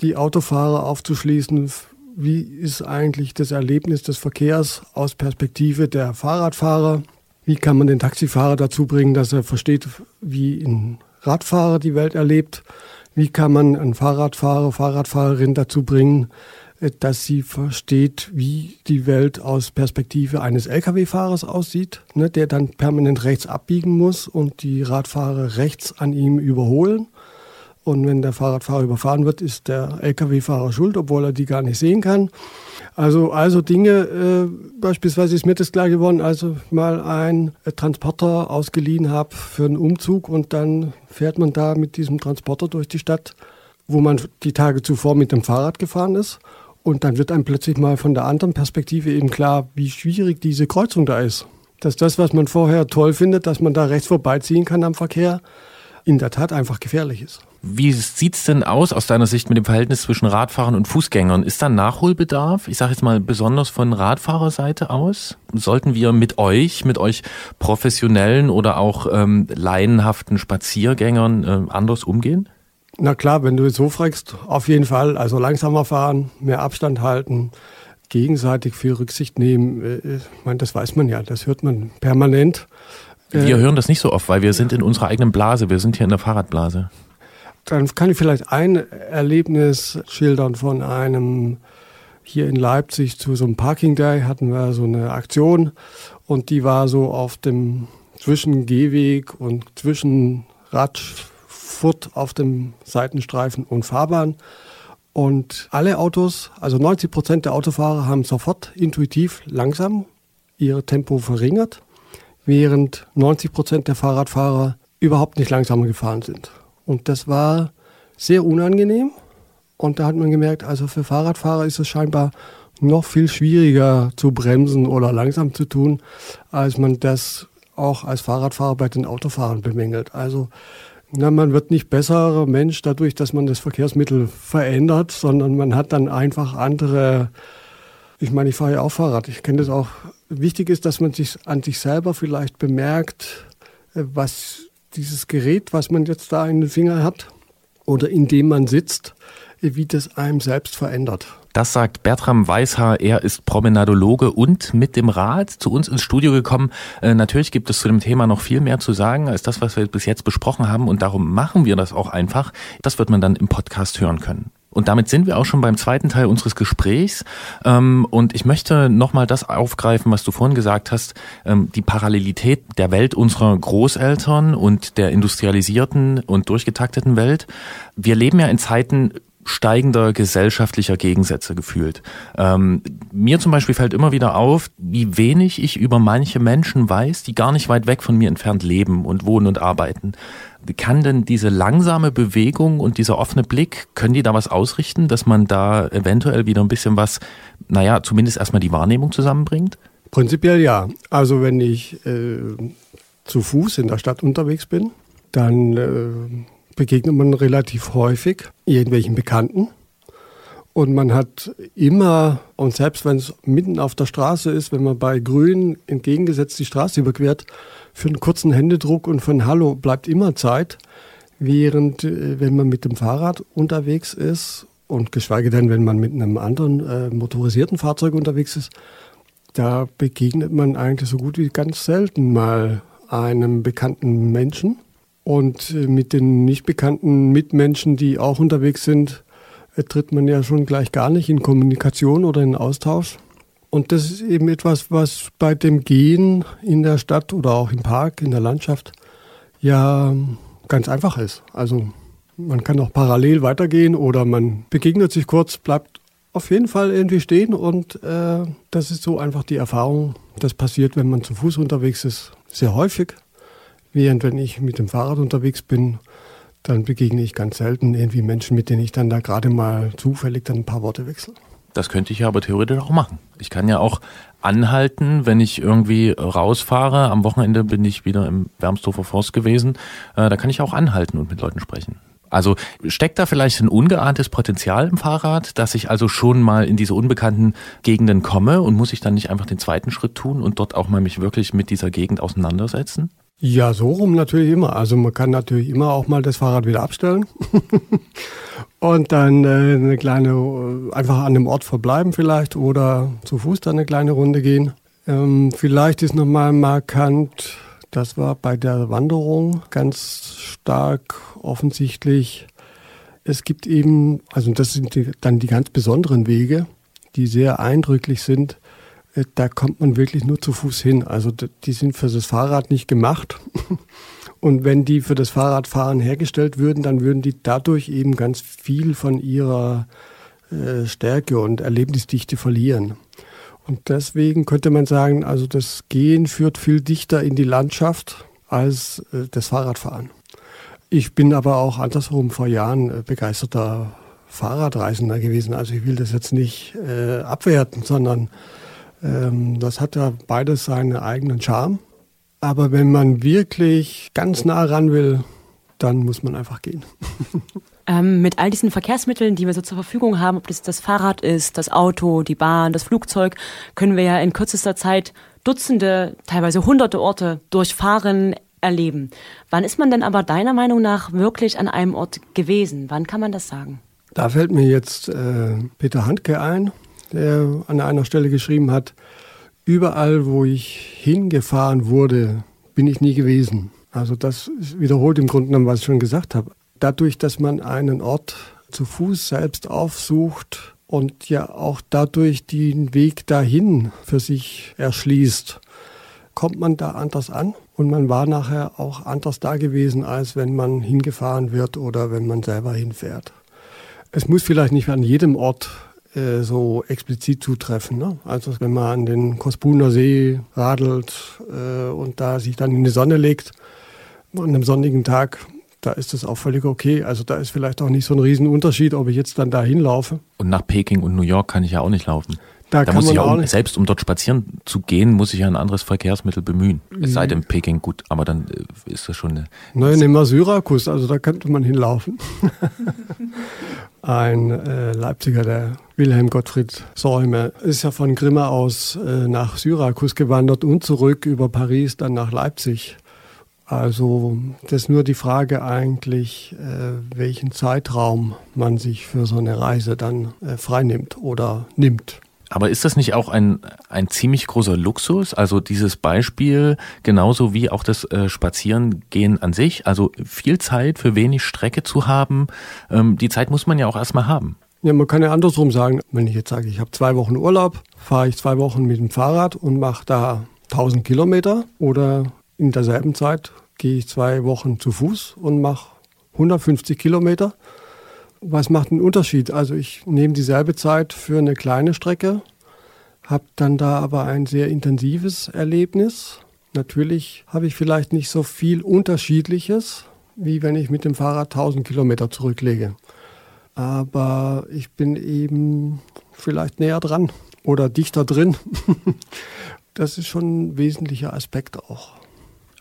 die Autofahrer aufzuschließen. Wie ist eigentlich das Erlebnis des Verkehrs aus Perspektive der Fahrradfahrer? Wie kann man den Taxifahrer dazu bringen, dass er versteht, wie ein Radfahrer die Welt erlebt? Wie kann man einen Fahrradfahrer, Fahrradfahrerin dazu bringen, dass sie versteht, wie die Welt aus Perspektive eines Lkw-Fahrers aussieht, ne, der dann permanent rechts abbiegen muss und die Radfahrer rechts an ihm überholen. Und wenn der Fahrradfahrer überfahren wird, ist der Lkw-Fahrer schuld, obwohl er die gar nicht sehen kann. Also, also Dinge, äh, beispielsweise ist mir das klar geworden, also mal einen Transporter ausgeliehen habe für einen Umzug und dann fährt man da mit diesem Transporter durch die Stadt, wo man die Tage zuvor mit dem Fahrrad gefahren ist. Und dann wird einem plötzlich mal von der anderen Perspektive eben klar, wie schwierig diese Kreuzung da ist. Dass das, was man vorher toll findet, dass man da rechts vorbeiziehen kann am Verkehr, in der Tat einfach gefährlich ist. Wie sieht's denn aus aus deiner Sicht mit dem Verhältnis zwischen Radfahrern und Fußgängern? Ist da Nachholbedarf? Ich sage jetzt mal besonders von Radfahrerseite aus. Sollten wir mit euch, mit euch professionellen oder auch ähm, laienhaften Spaziergängern äh, anders umgehen? Na klar, wenn du es so fragst, auf jeden Fall. Also langsamer fahren, mehr Abstand halten, gegenseitig viel Rücksicht nehmen. Äh, ich meine, das weiß man ja, das hört man permanent. Wir hören das nicht so oft, weil wir sind in unserer eigenen Blase. Wir sind hier in der Fahrradblase. Dann kann ich vielleicht ein Erlebnis schildern von einem hier in Leipzig zu so einem Parking Day hatten wir so eine Aktion und die war so auf dem zwischen Gehweg und zwischen Radfurt auf dem Seitenstreifen und Fahrbahn. Und alle Autos, also 90 Prozent der Autofahrer haben sofort intuitiv langsam ihr Tempo verringert, während 90 Prozent der Fahrradfahrer überhaupt nicht langsamer gefahren sind. Und das war sehr unangenehm. Und da hat man gemerkt, also für Fahrradfahrer ist es scheinbar noch viel schwieriger zu bremsen oder langsam zu tun, als man das auch als Fahrradfahrer bei den Autofahrern bemängelt. Also na, man wird nicht besserer Mensch dadurch, dass man das Verkehrsmittel verändert, sondern man hat dann einfach andere. Ich meine, ich fahre ja auch Fahrrad. Ich kenne das auch. Wichtig ist, dass man sich an sich selber vielleicht bemerkt, äh, was dieses Gerät, was man jetzt da in den Finger hat oder in dem man sitzt, wie das einem selbst verändert. Das sagt Bertram Weishaar. Er ist Promenadologe und mit dem Rad zu uns ins Studio gekommen. Äh, natürlich gibt es zu dem Thema noch viel mehr zu sagen als das, was wir bis jetzt besprochen haben. Und darum machen wir das auch einfach. Das wird man dann im Podcast hören können. Und damit sind wir auch schon beim zweiten Teil unseres Gesprächs. Ähm, und ich möchte nochmal das aufgreifen, was du vorhin gesagt hast, ähm, die Parallelität der Welt unserer Großeltern und der industrialisierten und durchgetakteten Welt. Wir leben ja in Zeiten steigender gesellschaftlicher Gegensätze gefühlt. Ähm, mir zum Beispiel fällt immer wieder auf, wie wenig ich über manche Menschen weiß, die gar nicht weit weg von mir entfernt leben und wohnen und arbeiten. Kann denn diese langsame Bewegung und dieser offene Blick, können die da was ausrichten, dass man da eventuell wieder ein bisschen was, naja, zumindest erstmal die Wahrnehmung zusammenbringt? Prinzipiell ja. Also wenn ich äh, zu Fuß in der Stadt unterwegs bin, dann äh, begegnet man relativ häufig irgendwelchen Bekannten. Und man hat immer, und selbst wenn es mitten auf der Straße ist, wenn man bei Grün entgegengesetzt die Straße überquert, für einen kurzen Händedruck und für ein Hallo bleibt immer Zeit. Während, äh, wenn man mit dem Fahrrad unterwegs ist und geschweige denn, wenn man mit einem anderen äh, motorisierten Fahrzeug unterwegs ist, da begegnet man eigentlich so gut wie ganz selten mal einem bekannten Menschen. Und äh, mit den nicht bekannten Mitmenschen, die auch unterwegs sind, äh, tritt man ja schon gleich gar nicht in Kommunikation oder in Austausch. Und das ist eben etwas, was bei dem Gehen in der Stadt oder auch im Park, in der Landschaft, ja ganz einfach ist. Also man kann auch parallel weitergehen oder man begegnet sich kurz, bleibt auf jeden Fall irgendwie stehen und äh, das ist so einfach die Erfahrung. Das passiert, wenn man zu Fuß unterwegs ist, sehr häufig. Während wenn ich mit dem Fahrrad unterwegs bin, dann begegne ich ganz selten irgendwie Menschen, mit denen ich dann da gerade mal zufällig dann ein paar Worte wechsle. Das könnte ich ja aber theoretisch auch machen. Ich kann ja auch anhalten, wenn ich irgendwie rausfahre. Am Wochenende bin ich wieder im Wermsdorfer Forst gewesen. Äh, da kann ich auch anhalten und mit Leuten sprechen. Also steckt da vielleicht ein ungeahntes Potenzial im Fahrrad, dass ich also schon mal in diese unbekannten Gegenden komme und muss ich dann nicht einfach den zweiten Schritt tun und dort auch mal mich wirklich mit dieser Gegend auseinandersetzen? Ja, so rum natürlich immer. Also man kann natürlich immer auch mal das Fahrrad wieder abstellen [laughs] und dann äh, eine kleine, äh, einfach an dem Ort verbleiben vielleicht oder zu Fuß dann eine kleine Runde gehen. Ähm, vielleicht ist nochmal markant, das war bei der Wanderung ganz stark offensichtlich. Es gibt eben, also das sind die, dann die ganz besonderen Wege, die sehr eindrücklich sind da kommt man wirklich nur zu Fuß hin. Also die sind für das Fahrrad nicht gemacht. [laughs] Und wenn die für das Fahrradfahren hergestellt würden, dann würden die dadurch eben ganz viel von ihrer äh, Stärke und Erlebnisdichte verlieren. Und deswegen könnte man sagen, also das Gehen führt viel dichter in die Landschaft als äh, das Fahrradfahren. Ich bin aber auch andersrum vor Jahren begeisterter Fahrradreisender gewesen. Also ich will das jetzt nicht äh, abwerten, sondern ähm, das hat ja beides seinen eigenen Charme. Aber wenn man wirklich ganz nah ran will, dann muss man einfach gehen. [laughs] Ähm, mit all diesen Verkehrsmitteln, die wir so zur Verfügung haben, ob das das Fahrrad ist, das Auto, die Bahn, das Flugzeug, können wir ja in kürzester Zeit Dutzende, teilweise hunderte Orte durchfahren, erleben. Wann ist man denn aber deiner Meinung nach wirklich an einem Ort gewesen? Wann kann man das sagen? Da fällt mir jetzt äh, Peter Handke ein, der an einer Stelle geschrieben hat, überall, wo ich hingefahren wurde, bin ich nie gewesen. Also das wiederholt im Grunde genommen, was ich schon gesagt habe. Dadurch, dass man einen Ort zu Fuß selbst aufsucht und ja auch dadurch den Weg dahin für sich erschließt, kommt man da anders an und man war nachher auch anders da gewesen, als wenn man hingefahren wird oder wenn man selber hinfährt. Es muss vielleicht nicht an jedem Ort äh, so explizit zutreffen. Ne? Also wenn man an den Kospuner See radelt äh, und da sich dann in die Sonne legt, an einem sonnigen Tag, da ist es auch völlig okay. Also da ist vielleicht auch nicht so ein Riesenunterschied, ob ich jetzt dann da hinlaufe. Und nach Peking und New York kann ich ja auch nicht laufen. Da, Da muss ich auch nicht. selbst um dort spazieren zu gehen, muss ich ja ein anderes Verkehrsmittel bemühen. Es sei denn Peking gut, aber dann äh, ist das schon eine. Nein, nehmen wir Syrakus, also da könnte man hinlaufen. [laughs] Ein äh, Leipziger, der Wilhelm Gottfried Säume, ist ja von Grimma aus äh, nach Syrakus gewandert und zurück über Paris dann nach Leipzig. Also das ist nur die Frage eigentlich, äh, welchen Zeitraum man sich für so eine Reise dann äh, freinimmt oder nimmt. Aber ist das nicht auch ein, ein ziemlich großer Luxus? Also dieses Beispiel, genauso wie auch das äh, Spazierengehen an sich, also viel Zeit für wenig Strecke zu haben, ähm, die Zeit muss man ja auch erstmal haben. Ja, man kann ja andersrum sagen, wenn ich jetzt sage, ich habe zwei Wochen Urlaub, fahre ich zwei Wochen mit dem Fahrrad und mache da 1000 Kilometer oder in derselben Zeit gehe ich zwei Wochen zu Fuß und mache 150 Kilometer. Was macht einen Unterschied? Also ich nehme dieselbe Zeit für eine kleine Strecke, habe dann da aber ein sehr intensives Erlebnis. Natürlich habe ich vielleicht nicht so viel Unterschiedliches, wie wenn ich mit dem Fahrrad 1000 Kilometer zurücklege aber ich bin eben vielleicht näher dran oder dichter drin. [laughs] Das ist schon ein wesentlicher Aspekt auch.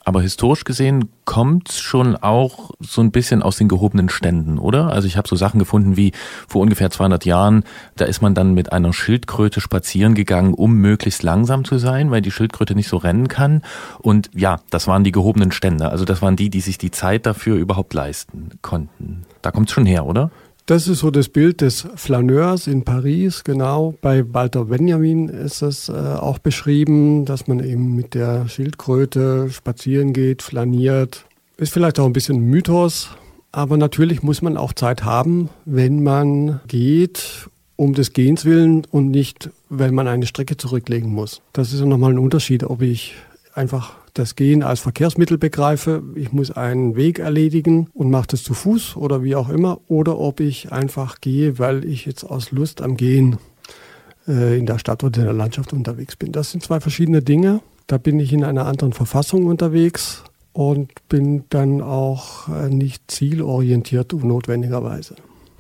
Aber historisch gesehen kommt's schon auch so ein bisschen aus den gehobenen Ständen, oder? Also ich habe so Sachen gefunden wie vor ungefähr 200 Jahren, da ist man dann mit einer Schildkröte spazieren gegangen, um möglichst langsam zu sein, weil die Schildkröte nicht so rennen kann. Und ja, das waren die gehobenen Stände. Also das waren die, die sich die Zeit dafür überhaupt leisten konnten. Da kommt's schon her, oder? Das ist so das Bild des Flaneurs in Paris, genau. Bei Walter Benjamin ist es äh, auch beschrieben, dass man eben mit der Schildkröte spazieren geht, flaniert. Ist vielleicht auch ein bisschen Mythos, aber natürlich muss man auch Zeit haben, wenn man geht, um des Gehens willen und nicht, wenn man eine Strecke zurücklegen muss. Das ist ja nochmal ein Unterschied, ob ich einfach das Gehen als Verkehrsmittel begreife, ich muss einen Weg erledigen und mache das zu Fuß oder wie auch immer, oder ob ich einfach gehe, weil ich jetzt aus Lust am Gehen äh, in der Stadt oder in der Landschaft unterwegs bin. Das sind zwei verschiedene Dinge. Da bin ich in einer anderen Verfassung unterwegs und bin dann auch äh, nicht zielorientiert notwendigerweise.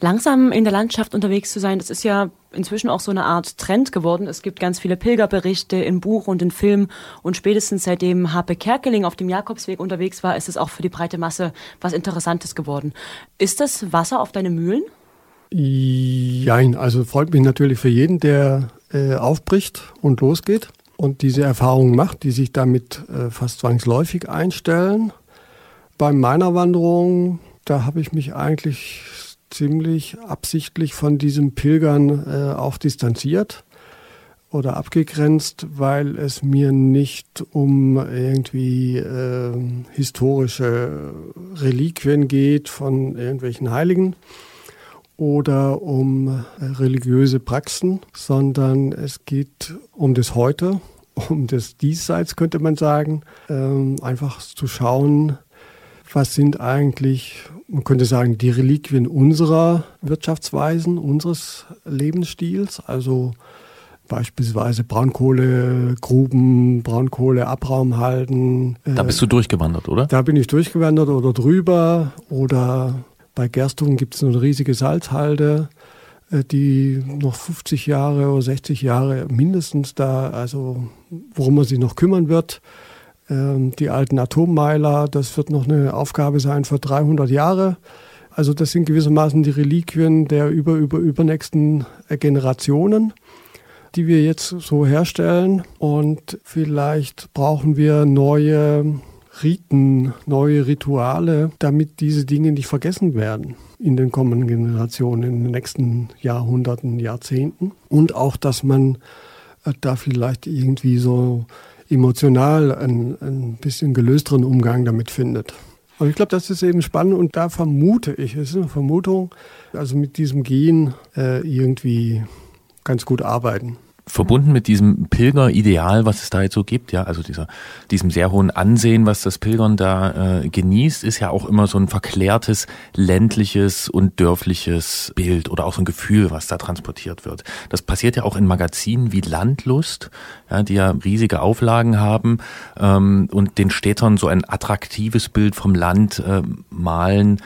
Langsam in der Landschaft unterwegs zu sein, das ist ja inzwischen auch so eine Art Trend geworden. Es gibt ganz viele Pilgerberichte in Buch und in Film und spätestens seitdem Harpe Kerkeling auf dem Jakobsweg unterwegs war, ist es auch für die breite Masse was Interessantes geworden. Ist das Wasser auf deine Mühlen? Jein, also freut mich natürlich für jeden, der äh, aufbricht und losgeht und diese Erfahrungen macht, die sich damit äh, fast zwangsläufig einstellen. Bei meiner Wanderung, da habe ich mich eigentlich ziemlich absichtlich von diesem Pilgern äh, auch distanziert oder abgegrenzt, weil es mir nicht um irgendwie äh, historische Reliquien geht von irgendwelchen Heiligen oder um religiöse Praxen, sondern es geht um das Heute, [laughs] um das Diesseits könnte man sagen, ähm, einfach zu schauen, was sind eigentlich, man könnte sagen, die Reliquien unserer Wirtschaftsweisen, unseres Lebensstils, also beispielsweise Braunkohlegruben, Braunkohleabraum halten. Da bist du durchgewandert, oder? Da bin ich durchgewandert oder drüber oder bei Gerstungen gibt es eine riesige Salzhalde, äh, die noch 50 Jahre oder 60 Jahre mindestens da, also worum man sich noch kümmern wird. Ähm, die alten Atommeiler, das wird noch eine Aufgabe sein für 300 Jahre. Also das sind gewissermaßen die Reliquien der über, über, übernächsten Generationen, die wir jetzt so herstellen. Und vielleicht brauchen wir neue Riten, neue Rituale, damit diese Dinge nicht vergessen werden in den kommenden Generationen, in den nächsten Jahrhunderten, Jahrzehnten. Und auch, dass man äh, da vielleicht irgendwie so emotional ein, ein bisschen gelösteren Umgang damit findet. Aber ich glaube, das ist eben spannend und da vermute ich, es ist eine Vermutung, also mit diesem Gen äh, irgendwie ganz gut arbeiten verbunden mit diesem Pilgerideal, was es da jetzt so gibt, ja, also dieser, diesem sehr hohen Ansehen, was das Pilgern da äh, genießt, ist ja auch immer so ein verklärtes, ländliches und dörfliches Bild oder auch so ein Gefühl, was da transportiert wird. Das passiert ja auch in Magazinen wie Landlust, ja, die ja riesige Auflagen haben ähm, und den Städtern so ein attraktives Bild vom Land äh, malen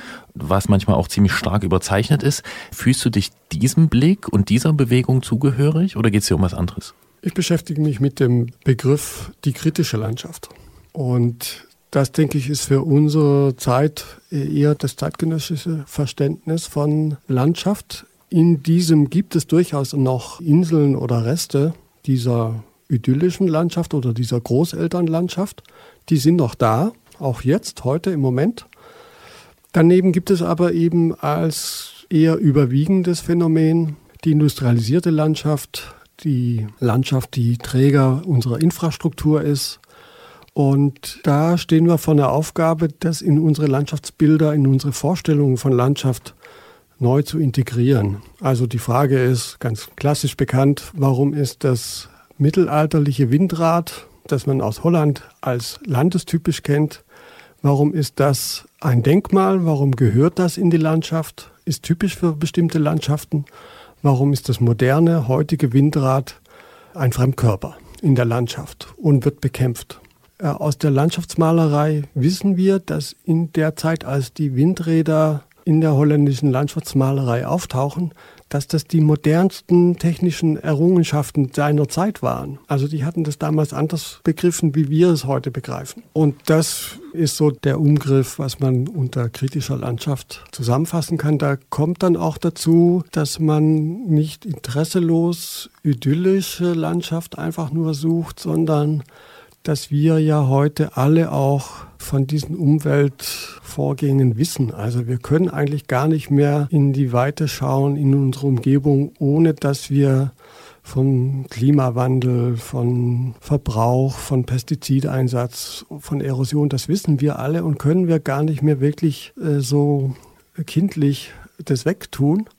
was manchmal auch ziemlich stark überzeichnet ist. Fühlst du dich diesem Blick und dieser Bewegung zugehörig oder geht es dir um was anderes? Ich beschäftige mich mit dem Begriff die kritische Landschaft. Und das, denke ich, ist für unsere Zeit eher das zeitgenössische Verständnis von Landschaft. In diesem gibt es durchaus noch Inseln oder Reste dieser idyllischen Landschaft oder dieser Großelternlandschaft. Die sind noch da, auch jetzt, heute im Moment. Daneben gibt es aber eben als eher überwiegendes Phänomen die industrialisierte Landschaft, die Landschaft, die Träger unserer Infrastruktur ist. Und da stehen wir vor der Aufgabe, das in unsere Landschaftsbilder, in unsere Vorstellungen von Landschaft neu zu integrieren. Also die Frage ist ganz klassisch bekannt, warum ist das mittelalterliche Windrad, das man aus Holland als landestypisch kennt, Warum ist das ein Denkmal? Warum gehört das in die Landschaft? Ist typisch für bestimmte Landschaften? Warum ist das moderne, heutige Windrad ein Fremdkörper in der Landschaft und wird bekämpft? Äh, aus der Landschaftsmalerei wissen wir, dass in der Zeit, als die Windräder in der holländischen Landschaftsmalerei auftauchen, dass das die modernsten technischen Errungenschaften seiner Zeit waren. Also die hatten das damals anders begriffen, wie wir es heute begreifen. Und das ist so der Umgriff, was man unter kritischer Landschaft zusammenfassen kann. Da kommt dann auch dazu, dass man nicht interesselos idyllische Landschaft einfach nur sucht, sondern dass wir ja heute alle auch von diesen Umweltvorgängen wissen. Also wir können eigentlich gar nicht mehr in die Weite schauen in unsere Umgebung, ohne dass wir von Klimawandel, von Verbrauch, von Pestizideinsatz, von Erosion, das wissen wir alle und können wir gar nicht mehr wirklich äh, so kindlich das wegtun.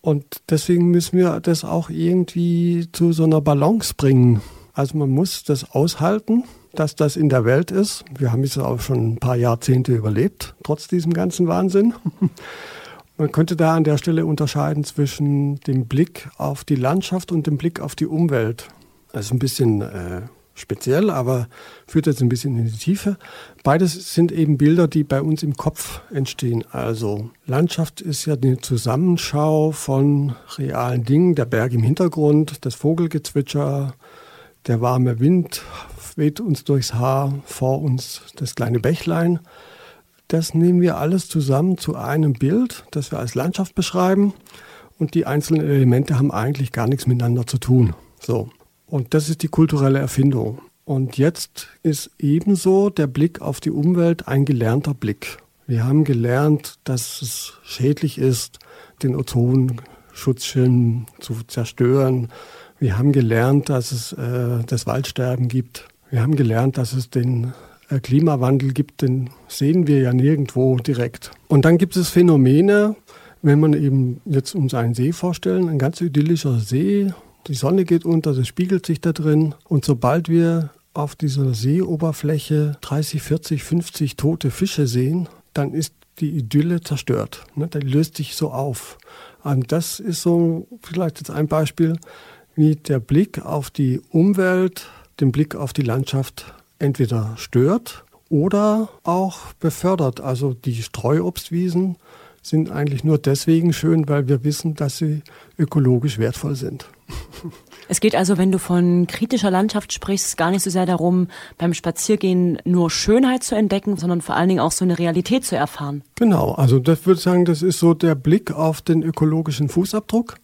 Und deswegen müssen wir das auch irgendwie zu so einer Balance bringen. Also man muss das aushalten, dass das in der Welt ist. Wir haben es auch schon ein paar Jahrzehnte überlebt, trotz diesem ganzen Wahnsinn. [laughs] Man könnte da an der Stelle unterscheiden zwischen dem Blick auf die Landschaft und dem Blick auf die Umwelt. Das ist ein bisschen äh, speziell, aber führt jetzt ein bisschen in die Tiefe. Beides sind eben Bilder, die bei uns im Kopf entstehen. Also Landschaft ist ja eine Zusammenschau von realen Dingen, der Berg im Hintergrund, das Vogelgezwitscher, der warme Wind weht uns durchs Haar, vor uns das kleine Bächlein. Das nehmen wir alles zusammen zu einem Bild, das wir als Landschaft beschreiben. Und die einzelnen Elemente haben eigentlich gar nichts miteinander zu tun. So. Und das ist die kulturelle Erfindung. Und jetzt ist ebenso der Blick auf die Umwelt ein gelernter Blick. Wir haben gelernt, dass es schädlich ist, den Ozonschutzschirm zu zerstören, wir haben gelernt, dass es äh, das Waldsterben gibt. Wir haben gelernt, dass es den äh, Klimawandel gibt, den sehen wir ja nirgendwo direkt. Und dann gibt es Phänomene, wenn man eben jetzt uns einen See vorstellen, ein ganz idyllischer See, die Sonne geht unter, das spiegelt sich da drin. Und sobald wir auf dieser Seeoberfläche 30, 40, 50 tote Fische sehen, dann ist die Idylle zerstört. Ne? Die löst sich so auf. Und das ist so vielleicht jetzt ein Beispiel, wie der Blick auf die Umwelt, den Blick auf die Landschaft entweder stört oder auch befördert. Also die Streuobstwiesen sind eigentlich nur deswegen schön, weil wir wissen, dass sie ökologisch wertvoll sind. [laughs] Es geht also, wenn du von kritischer Landschaft sprichst, gar nicht so sehr darum, beim Spaziergehen nur Schönheit zu entdecken, sondern vor allen Dingen auch so eine Realität zu erfahren. Genau, also das würde ich sagen, das ist so der Blick auf den ökologischen Fußabdruck,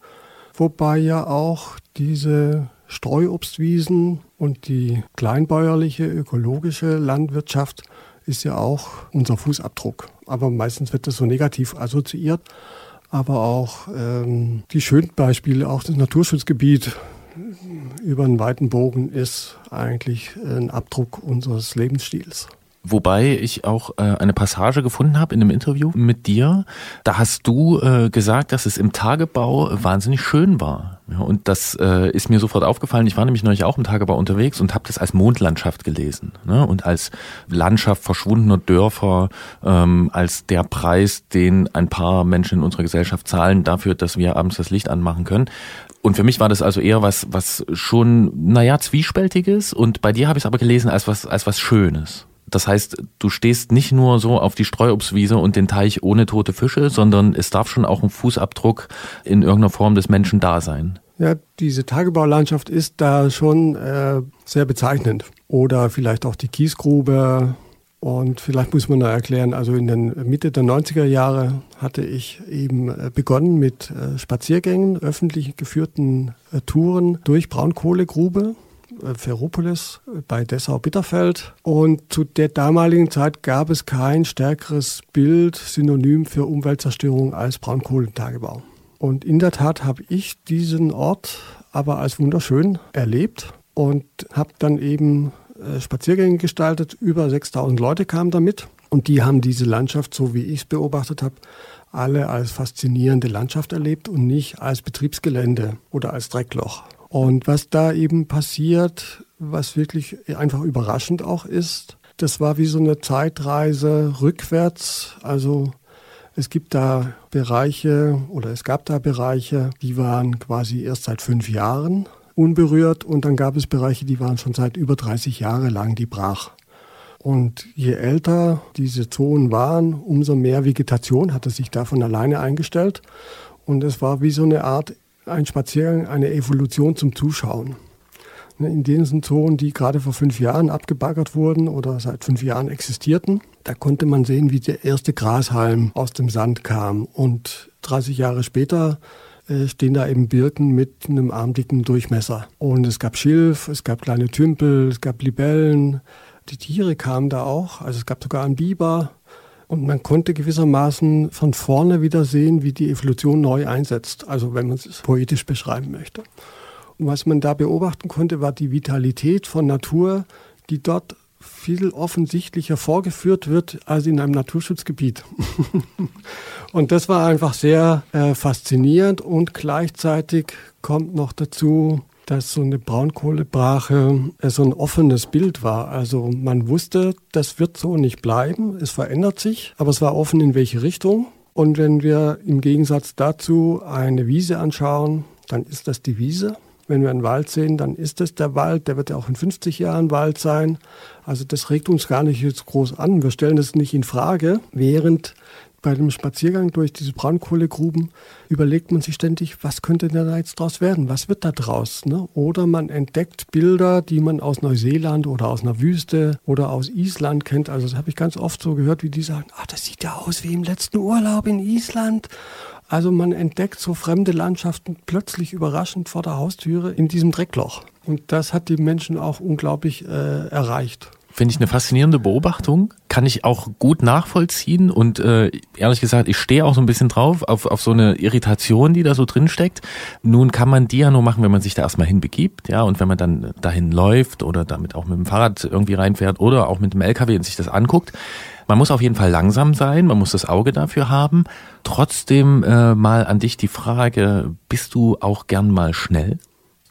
wobei ja auch diese Streuobstwiesen und die kleinbäuerliche ökologische Landwirtschaft ist ja auch unser Fußabdruck. Aber meistens wird das so negativ assoziiert. Aber auch ähm, die schönen Beispiele, auch das Naturschutzgebiet über einen weiten Bogen ist eigentlich ein Abdruck unseres Lebensstils. Wobei ich auch äh, eine Passage gefunden habe in einem Interview mit dir. Da hast du äh, gesagt, dass es im Tagebau wahnsinnig schön war. Ja, und das äh, ist mir sofort aufgefallen. Ich war nämlich neulich auch im Tagebau unterwegs und habe das als Mondlandschaft gelesen. Ne? Und als Landschaft verschwundener Dörfer, ähm, als der Preis, den ein paar Menschen in unserer Gesellschaft zahlen dafür, dass wir abends das Licht anmachen können. Und für mich war das also eher was, was schon, naja, zwiespältiges. Und bei dir habe ich es aber gelesen als was, als was Schönes. Das heißt, du stehst nicht nur so auf die Streuobstwiese und den Teich ohne tote Fische, sondern es darf schon auch ein Fußabdruck in irgendeiner Form des Menschen da sein. Ja, diese Tagebaulandschaft ist da schon äh, sehr bezeichnend. Oder vielleicht auch die Kiesgrube. Und vielleicht muss man da erklären, also in den Mitte der 90er Jahre hatte ich eben äh, begonnen mit äh, Spaziergängen, öffentlich geführten äh, Touren durch Braunkohlegrube Ferropolis bei Dessau-Bitterfeld. Und zu der damaligen Zeit gab es kein stärkeres Bild, Synonym für Umweltzerstörung als Braunkohlentagebau. Und in der Tat habe ich diesen Ort aber als wunderschön erlebt und habe dann eben äh, Spaziergänge gestaltet. Über 6000 Leute kamen damit und die haben diese Landschaft, so wie ich es beobachtet habe, alle als faszinierende Landschaft erlebt und nicht als Betriebsgelände oder als Dreckloch. Und was da eben passiert, was wirklich einfach überraschend auch ist, das war wie so eine Zeitreise rückwärts. Also es gibt da Bereiche oder es gab da Bereiche, die waren quasi erst seit fünf Jahren unberührt und dann gab es Bereiche, die waren schon seit über 30 Jahre lang die brach. Und je älter diese Zonen waren, umso mehr Vegetation hatte sich da von alleine eingestellt. Und es war wie so eine Art ein Spaziergang, eine Evolution zum Zuschauen. Ne, in diesen Zonen, die gerade vor fünf Jahren abgebaggert wurden oder seit fünf Jahren existierten, da konnte man sehen, wie der erste Grashalm aus dem Sand kam. Und 30 Jahre später äh, stehen da eben Birken mit einem armdicken Durchmesser. Und es gab Schilf, es gab kleine Tümpel, es gab Libellen. Die Tiere kamen da auch. Also es gab sogar einen Biber. Und man konnte gewissermaßen von vorne wieder sehen, wie die Evolution neu einsetzt, also wenn man es poetisch beschreiben möchte. Und was man da beobachten konnte, war die Vitalität von Natur, die dort viel offensichtlicher vorgeführt wird als in einem Naturschutzgebiet. [laughs] und das war einfach sehr äh, faszinierend und gleichzeitig kommt noch dazu, dass so eine Braunkohlebrache äh, so ein offenes Bild war. Also man wusste, das wird so nicht bleiben, es verändert sich, aber es war offen in welche Richtung. Und wenn wir im Gegensatz dazu eine Wiese anschauen, dann ist das die Wiese. Wenn wir einen Wald sehen, dann ist das der Wald. Der wird ja auch in 50 Jahren Wald sein. Also das regt uns gar nicht jetzt groß an. Wir stellen das nicht in Frage, während bei dem Spaziergang durch diese Braunkohlegruben überlegt man sich ständig, was könnte denn da jetzt draus werden? Was wird da draus? Ne? Oder man entdeckt Bilder, die man aus Neuseeland oder aus einer Wüste oder aus Island kennt. Also das habe ich ganz oft so gehört, wie die sagen, ah, das sieht ja aus wie im letzten Urlaub in Island. Also man entdeckt so fremde Landschaften plötzlich überraschend vor der Haustüre in diesem Dreckloch. Und das hat die Menschen auch unglaublich äh, erreicht. Finde ich eine faszinierende Beobachtung, kann ich auch gut nachvollziehen und äh, ehrlich gesagt, ich stehe auch so ein bisschen drauf auf, auf so eine Irritation, die da so drin steckt. Nun kann man die ja nur machen, wenn man sich da erstmal hinbegibt, ja, und wenn man dann dahin läuft oder damit auch mit dem Fahrrad irgendwie reinfährt oder auch mit dem LKW und sich das anguckt. Man muss auf jeden Fall langsam sein, man muss das Auge dafür haben. Trotzdem äh, mal an dich die Frage, bist du auch gern mal schnell?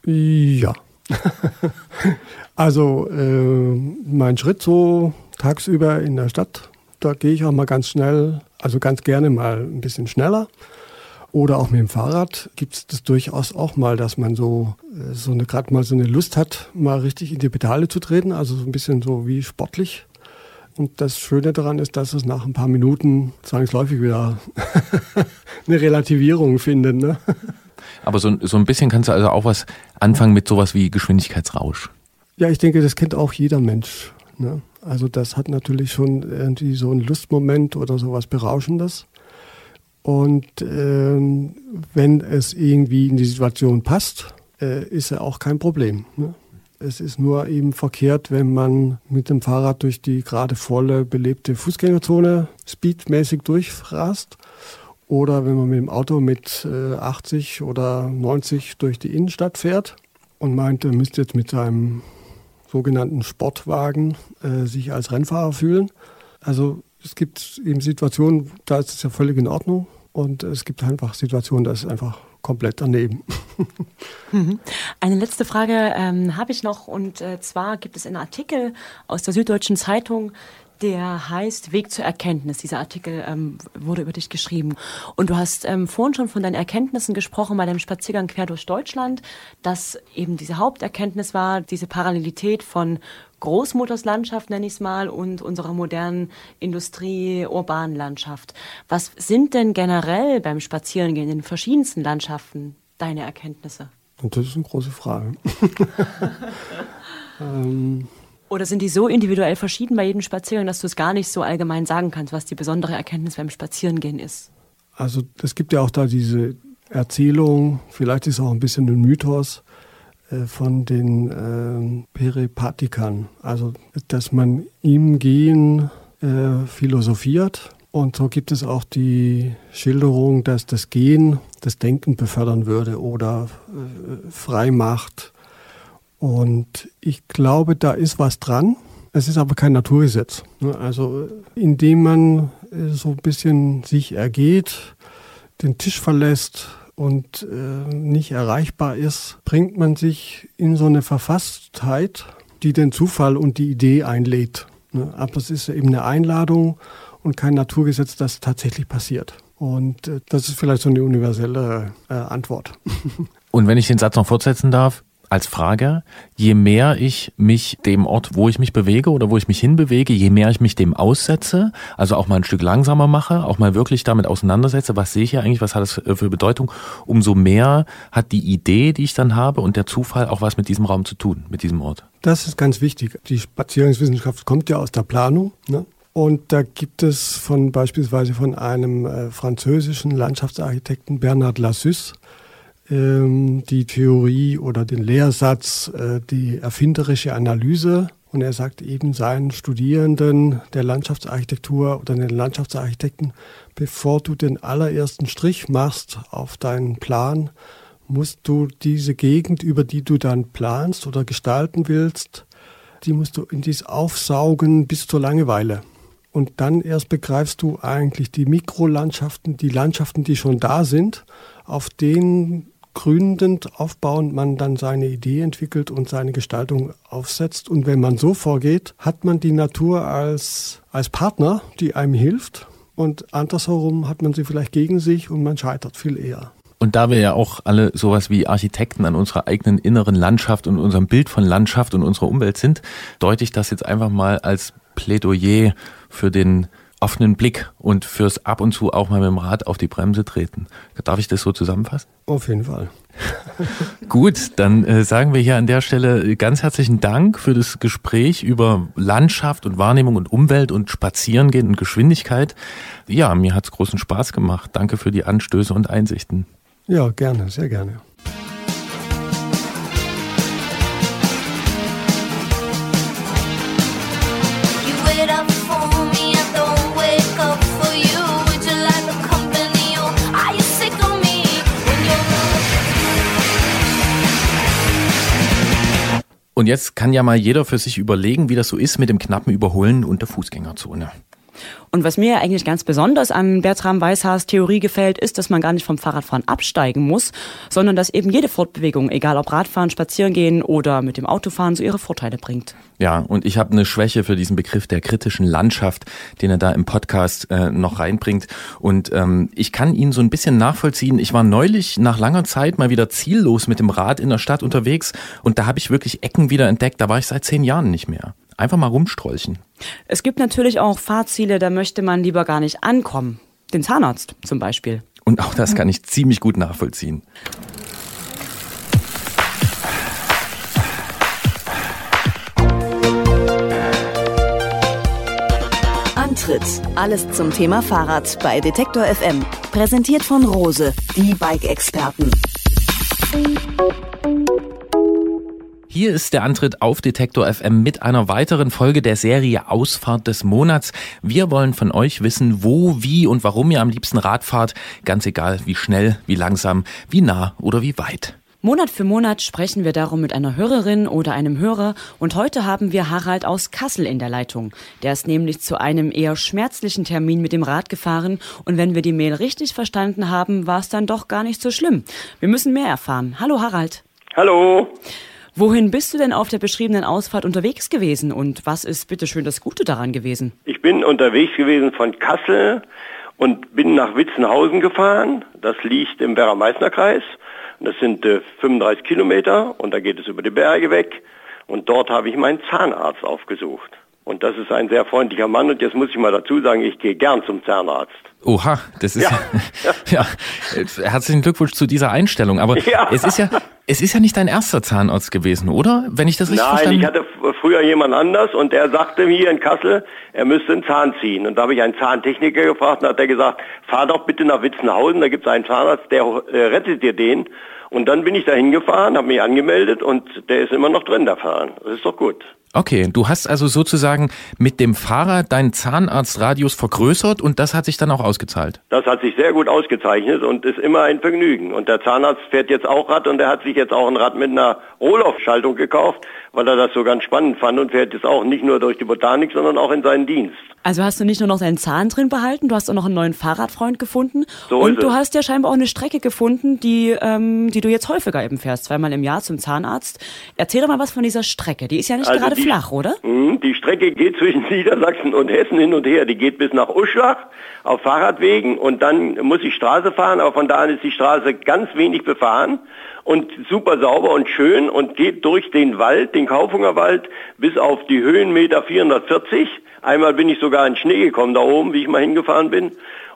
Ja. [laughs] also äh, mein Schritt so tagsüber in der Stadt, da gehe ich auch mal ganz schnell, also ganz gerne mal ein bisschen schneller. Oder auch mit dem Fahrrad gibt es das durchaus auch mal, dass man so, äh, so gerade mal so eine Lust hat, mal richtig in die Pedale zu treten, also so ein bisschen so wie sportlich Und das Schöne daran ist, dass es nach ein paar Minuten zwangsläufig wieder [laughs] eine Relativierung findet. Ne? Aber so, so ein bisschen kannst du also auch was anfangen mit sowas wie Geschwindigkeitsrausch. Ja, ich denke, das kennt auch jeder Mensch. Ne? Also das hat natürlich schon irgendwie so einen Lustmoment oder sowas Berauschendes. Und ähm, wenn es irgendwie in die Situation passt, äh, ist er auch kein Problem. Ne? Es ist nur eben verkehrt, wenn man mit dem Fahrrad durch die gerade volle belebte Fußgängerzone speedmäßig durchrast oder wenn man mit dem Auto mit äh, 80 oder 90 durch die Innenstadt fährt und meint, er müsste jetzt mit seinem sogenannten Sportwagen äh, sich als Rennfahrer fühlen. Also es gibt eben Situationen, da ist es ja völlig in Ordnung. Und es gibt einfach Situationen, da ist es einfach komplett daneben. [laughs] Mhm. Eine letzte Frage ähm, habe ich noch und äh, zwar gibt es einen Artikel aus der Süddeutschen Zeitung, der heißt Weg zur Erkenntnis. Dieser Artikel ähm, wurde über dich geschrieben. Und du hast ähm, vorhin schon von deinen Erkenntnissen gesprochen bei deinem Spaziergang quer durch Deutschland, dass eben diese Haupterkenntnis war, diese Parallelität von Großmuterslandschaft, nenne ich es mal, und unserer modernen Industrie-urbanen Landschaft. Was sind denn generell beim Spazierengehen in den verschiedensten Landschaften deine Erkenntnisse? Und das ist eine große Frage. [laughs] [laughs] ähm oder sind die so individuell verschieden bei jedem Spaziergang, dass du es gar nicht so allgemein sagen kannst, was die besondere Erkenntnis beim Spazierengehen ist? Also es gibt ja auch da diese Erzählung, vielleicht ist es auch ein bisschen ein Mythos äh, von den äh, Peripatikern. Also dass man im Gehen äh, philosophiert. Und so gibt es auch die Schilderung, dass das Gehen das Denken befördern würde oder äh, frei macht und ich glaube, da ist was dran. Es ist aber kein Naturgesetz. Ne? Also indem man äh, so ein bisschen sich ergeht, den Tisch verlässt und äh, nicht erreichbar ist, bringt man sich in so eine Verfasstheit, die den Zufall und die Idee einlädt. Ne? Aber es ist eben eine Einladung und kein Naturgesetz, das tatsächlich passiert. Und äh, das ist vielleicht so eine universelle Antwort. [laughs] Und wenn ich den Satz noch fortsetzen darf, als Frage, je mehr ich mich dem Ort, wo ich mich bewege oder wo ich mich hinbewege, je mehr ich mich dem aussetze, also auch mal ein Stück langsamer mache, auch mal wirklich damit auseinandersetze, was sehe ich hier eigentlich, was hat das für Bedeutung, umso mehr hat die Idee, die ich dann habe und der Zufall auch was mit diesem Raum zu tun, mit diesem Ort. Das ist ganz wichtig. Die Spaziergangswissenschaft kommt ja aus der Planung. Ne? Und da gibt es von beispielsweise von einem äh, französischen Landschaftsarchitekten Bernard Lassus die Theorie oder den Lehrsatz, äh, die erfinderische Analyse. Und er sagt eben seinen Studierenden der Landschaftsarchitektur oder den Landschaftsarchitekten, bevor du den allerersten Strich machst auf deinen Plan, musst du diese Gegend, über die du dann planst oder gestalten willst, die musst du in dies aufsaugen bis zur Langeweile. Und dann erst begreifst du eigentlich die Mikrolandschaften, die Landschaften, die schon da sind, auf denen gründend, aufbauend man dann seine Idee entwickelt und seine Gestaltung aufsetzt. Und wenn man so vorgeht, hat man die Natur als, als Partner, die einem hilft. Und andersherum hat man sie vielleicht gegen sich und man scheitert viel eher. Und da wir ja auch alle sowas wie Architekten an unserer eigenen inneren Landschaft und unserem Bild von Landschaft und unserer Umwelt sind, deute ich das jetzt einfach mal als Plädoyer für den offenen Blick und fürs ab und zu auch mal mit dem Rad auf die Bremse treten. Darf ich das so zusammenfassen? Auf jeden Fall. [laughs] Gut, dann äh, sagen wir hier an der Stelle ganz herzlichen Dank für das Gespräch über Landschaft und Wahrnehmung und Umwelt und Spazierengehen und Geschwindigkeit. Ja, mir hat's großen Spaß gemacht. Danke für die Anstöße und Einsichten. Ja, gerne, sehr gerne. Und jetzt kann ja mal jeder für sich überlegen, wie das so ist mit dem knappen Überholen und der Fußgängerzone. Und was mir eigentlich ganz besonders an Bertram Weishaars Theorie gefällt, ist, dass man gar nicht vom Fahrradfahren absteigen muss, sondern dass eben jede Fortbewegung, egal ob Radfahren, Spazierengehen oder mit dem Autofahren, so ihre Vorteile bringt. Ja, und ich habe eine Schwäche für diesen Begriff der kritischen Landschaft, den er da im Podcast äh, noch reinbringt. Und ähm, ich kann ihn so ein bisschen nachvollziehen. Ich war neulich nach langer Zeit mal wieder ziellos mit dem Rad in der Stadt unterwegs und da habe ich wirklich Ecken wieder entdeckt. Da war ich seit zehn Jahren nicht mehr. Einfach mal rumstrolchen. Es gibt natürlich auch Fahrziele, da möchte man lieber gar nicht ankommen. Den Zahnarzt zum Beispiel. Und auch das kann ich ziemlich gut nachvollziehen. Antritt. Alles zum Thema Fahrrad bei Detektor FM. Präsentiert von Rose, die Bike-Experten. Hier ist der Antritt auf Detektor FM mit einer weiteren Folge der Serie Ausfahrt des Monats. Wir wollen von euch wissen, wo, wie und warum ihr am liebsten Rad fahrt. Ganz egal, wie schnell, wie langsam, wie nah oder wie weit. Monat für Monat sprechen wir darum mit einer Hörerin oder einem Hörer und heute haben wir Harald aus Kassel in der Leitung. Der ist nämlich zu einem eher schmerzlichen Termin mit dem Rad gefahren und wenn wir die Mail richtig verstanden haben, war es dann doch gar nicht so schlimm. Wir müssen mehr erfahren. Hallo Harald. Hallo. Wohin bist du denn auf der beschriebenen Ausfahrt unterwegs gewesen und was ist bitteschön das Gute daran gewesen? Ich bin unterwegs gewesen von Kassel und bin nach Witzenhausen gefahren. Das liegt im Werra-Meißner-Kreis. Das sind äh, 35 Kilometer und da geht es über die Berge weg. Und dort habe ich meinen Zahnarzt aufgesucht. Und das ist ein sehr freundlicher Mann. Und jetzt muss ich mal dazu sagen, ich gehe gern zum Zahnarzt. Oha, das ist ja, [laughs] Ja. ja, herzlichen Glückwunsch zu dieser Einstellung. Aber Ja. es ist ja, es ist ja nicht dein erster Zahnarzt gewesen, oder? Wenn ich das richtig Nein, verstanden ich hatte früher jemand anders und der sagte mir in Kassel, er müsste einen Zahn ziehen. Und da habe ich einen Zahntechniker gefragt und hat er gesagt, fahr doch bitte nach Witzenhausen, da gibt es einen Zahnarzt, der äh, rettet dir den. Und dann bin ich da hingefahren, habe mich angemeldet und der ist immer noch drin, der Fahren. Das ist doch gut. Okay, du hast also sozusagen mit dem Fahrrad deinen Zahnarztradius vergrößert und das hat sich dann auch ausgezahlt. Das hat sich sehr gut ausgezeichnet und ist immer ein Vergnügen. Und der Zahnarzt fährt jetzt auch Rad und er hat sich jetzt auch ein Rad mit einer Rohloff-Schaltung gekauft, weil er das so ganz spannend fand und fährt jetzt auch nicht nur durch die Botanik, sondern auch in seinen Dienst. Also hast du nicht nur noch deinen Zahn drin behalten, du hast auch noch einen neuen Fahrradfreund gefunden So und du hast ja scheinbar auch eine Strecke gefunden, die, ähm, die du jetzt häufiger eben fährst, zweimal im Jahr zum Zahnarzt. Erzähl doch mal was von dieser Strecke. Die ist ja nicht Also gerade flach, oder? Mhm, Die Strecke geht zwischen [laughs] Niedersachsen und Hessen hin und her. Die geht bis nach Uschlach auf Fahrradwegen und dann muss ich Straße fahren, aber von da an ist die Straße ganz wenig befahren und super sauber und schön und geht durch den Wald, den Kaufunger Wald, bis auf die Höhenmeter 440. Einmal bin ich sogar in Schnee gekommen da oben, wie ich mal hingefahren bin.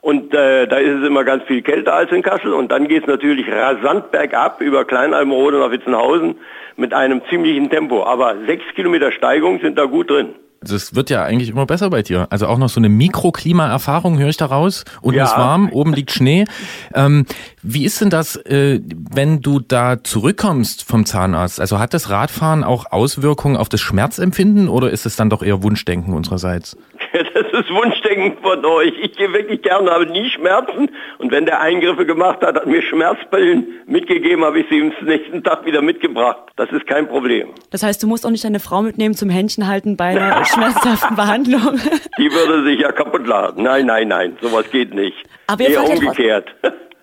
Und äh, da ist es immer ganz viel kälter als in Kassel. Und dann geht es natürlich rasant bergab über Kleinalmrode nach Witzenhausen mit einem ziemlichen Tempo. Aber sechs Kilometer Steigung sind da gut drin. Das wird ja eigentlich immer besser bei dir. Also auch noch so eine Mikroklimaerfahrung höre ich da raus. Unten Ja. ist warm, oben liegt Schnee. Ähm, wie ist denn das, äh, wenn du da zurückkommst vom Zahnarzt? Also hat das Radfahren auch Auswirkungen auf das Schmerzempfinden oder ist es dann doch eher Wunschdenken unsererseits? [laughs] Das ist Wunschdenken von euch. Ich gehe wirklich gerne, habe nie Schmerzen. Und wenn der Eingriffe gemacht hat, hat mir Schmerzpillen mitgegeben, habe ich sie am nächsten Tag wieder mitgebracht. Das ist kein Problem. Das heißt, du musst auch nicht deine Frau mitnehmen zum Händchen halten bei einer [laughs] schmerzhaften Behandlung. [laughs] Die würde sich ja kaputt lachen. Nein, nein, nein, sowas geht nicht. Aber ihr Eher umgekehrt.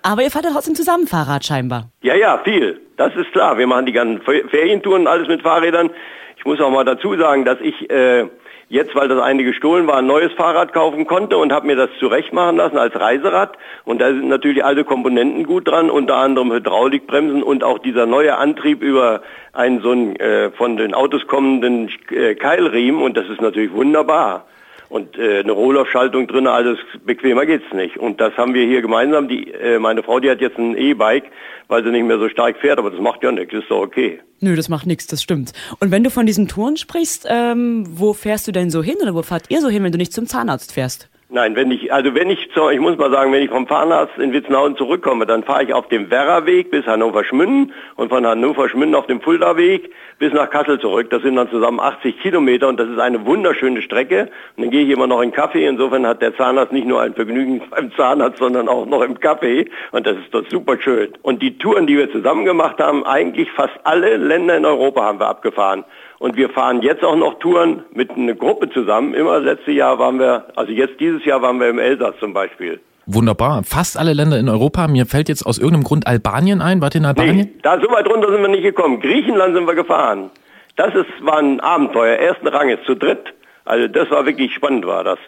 Aber ihr fahrt ja trotzdem zusammen Fahrrad scheinbar. Ja, ja, viel. Das ist klar. Wir machen die ganzen Fer- Ferientouren und alles mit Fahrrädern. Ich muss auch mal dazu sagen, dass ich äh, jetzt, weil das eine gestohlen war, ein neues Fahrrad kaufen konnte und habe mir das zurechtmachen lassen als Reiserad. Und da sind natürlich alle Komponenten gut dran, unter anderem Hydraulikbremsen und auch dieser neue Antrieb über einen so einen äh, von den Autos kommenden äh, Keilriemen. Und das ist natürlich wunderbar. Und äh, eine Rohloff-Schaltung drin, alles bequemer geht's nicht. Und das haben wir hier gemeinsam. Die, äh, meine Frau, die hat jetzt ein E-Bike, weil sie nicht mehr so stark fährt, aber das macht ja nichts, ist doch okay. Nö, das macht nichts, das stimmt. Und wenn du von diesen Touren sprichst, ähm, wo fährst du denn so hin oder wo fahrt ihr so hin, wenn du nicht zum Zahnarzt fährst? Nein, wenn ich, also wenn ich, ich muss mal sagen, wenn ich vom Fahrnarzt in Witzenhausen zurückkomme, dann fahre ich auf dem Werrerweg bis Hannover-Schmünden und von Hannover-Schmünden auf dem Fulda-Weg bis nach Kassel zurück. Das sind dann zusammen 80 Kilometer und das ist eine wunderschöne Strecke. Und dann gehe ich immer noch in Kaffee. Insofern hat der Zahnarzt nicht nur ein Vergnügen [laughs] beim Zahnarzt, sondern auch noch im Kaffee. Und das ist doch super schön. Und die Touren, die wir zusammen gemacht haben, eigentlich fast alle Länder in Europa haben wir abgefahren. Und wir fahren jetzt auch noch Touren mit einer Gruppe zusammen. Immer letztes Jahr waren wir, also jetzt dieses Jahr waren wir im Elsass zum Beispiel. Wunderbar. Fast alle Länder in Europa. Mir fällt jetzt aus irgendeinem Grund Albanien ein. Wart ihr in Albanien? Nee, da so weit runter sind wir nicht gekommen. Griechenland sind wir gefahren. Das ist, war ein Abenteuer, ersten Ranges, zu dritt. Also das war wirklich spannend, war das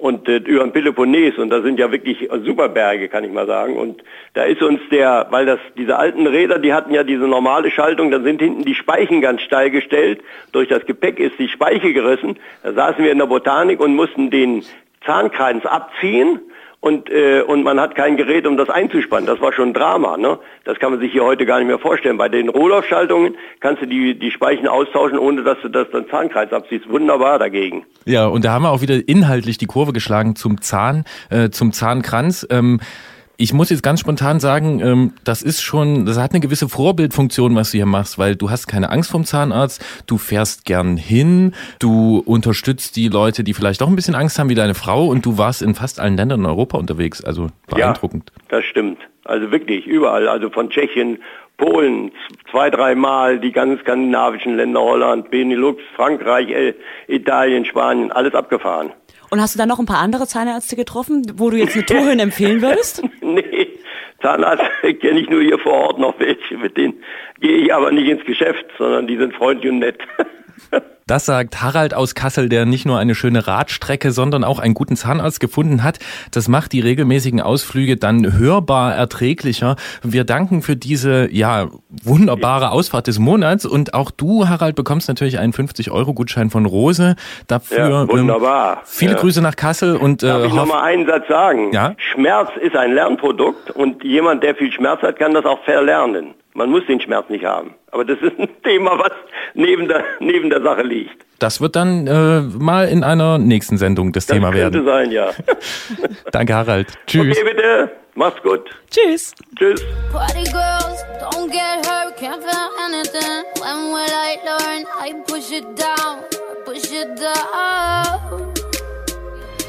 und äh, über den Peloponnes und da sind ja wirklich super Berge, kann ich mal sagen. Und da ist uns der, weil das diese alten Räder, die hatten ja diese normale Schaltung, dann sind hinten die Speichen ganz steil gestellt. Durch das Gepäck ist die Speiche gerissen. Da saßen wir in der Botanik und mussten den Zahnkreis abziehen und, äh, und man hat kein Gerät, um das einzuspannen. Das war schon ein Drama. Ne? Das kann man sich hier heute gar nicht mehr vorstellen. Bei den Rohlaufschaltungen kannst du die, die Speichen austauschen, ohne dass du das dann Zahnkreis abziehst. Wunderbar dagegen. Ja, und da haben wir auch wieder inhaltlich die Kurve geschlagen zum Zahn, äh, zum Zahnkranz. Ähm, ich muss jetzt ganz spontan sagen, ähm, das ist schon, das hat eine gewisse Vorbildfunktion, was du hier machst, weil du hast keine Angst vom Zahnarzt, du fährst gern hin, du unterstützt die Leute, die vielleicht auch ein bisschen Angst haben, wie deine Frau, und du warst in fast allen Ländern in Europa unterwegs, also beeindruckend. Ja, das stimmt. Also wirklich überall, also von Tschechien, Polen, zwei, dreimal, die ganz skandinavischen Länder, Holland, Benelux, Frankreich, Italien, Spanien, alles abgefahren. Und hast du dann noch ein paar andere Zahnärzte getroffen, wo du jetzt eine Tour hin [laughs] empfehlen würdest? nee, Zahnarzt [laughs] kenne ich nur hier vor Ort noch welche, mit denen gehe ich aber nicht ins Geschäft, sondern die sind freundlich und nett. [laughs] Das sagt Harald aus Kassel, der nicht nur eine schöne Radstrecke, sondern auch einen guten Zahnarzt gefunden hat. Das macht die regelmäßigen Ausflüge dann hörbar erträglicher. Wir danken für diese, ja, wunderbare Ausfahrt des Monats. Und auch du, Harald, bekommst natürlich einen 50-Euro-Gutschein von Rose. Dafür ja, wunderbar. Ähm, viele ja. Grüße nach Kassel und äh, Darf ich nochmal einen Satz sagen? Ja? Schmerz ist ein Lernprodukt und jemand, der viel Schmerz hat, kann das auch verlernen. Man muss den Schmerz nicht haben. Aber das ist ein [laughs] Thema, was neben der, neben der Sache liegt. Das wird dann äh, mal in einer nächsten Sendung das, das Thema werden. Das könnte sein, ja. [laughs] Danke, Harald. Tschüss. Okay, bitte. Mach's gut. Tschüss. Tschüss. Party girls, don't get hurt, can't feel anything. When will I learn? I push it down, push it down.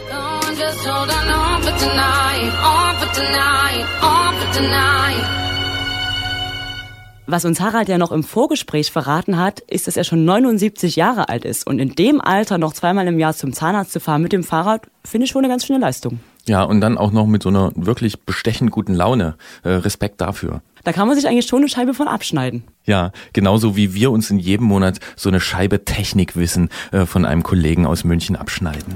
Don't just hold on for tonight, on for tonight, on for tonight. Was uns Harald ja noch im Vorgespräch verraten hat, ist, dass er schon 79 Jahre alt ist. Und in dem Alter noch zweimal im Jahr zum Zahnarzt zu fahren mit dem Fahrrad, finde ich schon eine ganz schöne Leistung. Ja, und dann auch noch mit so einer wirklich bestechend guten Laune. Äh, Respekt dafür. Da kann man sich eigentlich schon eine Scheibe von abschneiden. Ja, genauso wie wir uns in jedem Monat so eine Scheibe Technikwissen äh, von einem Kollegen aus München abschneiden.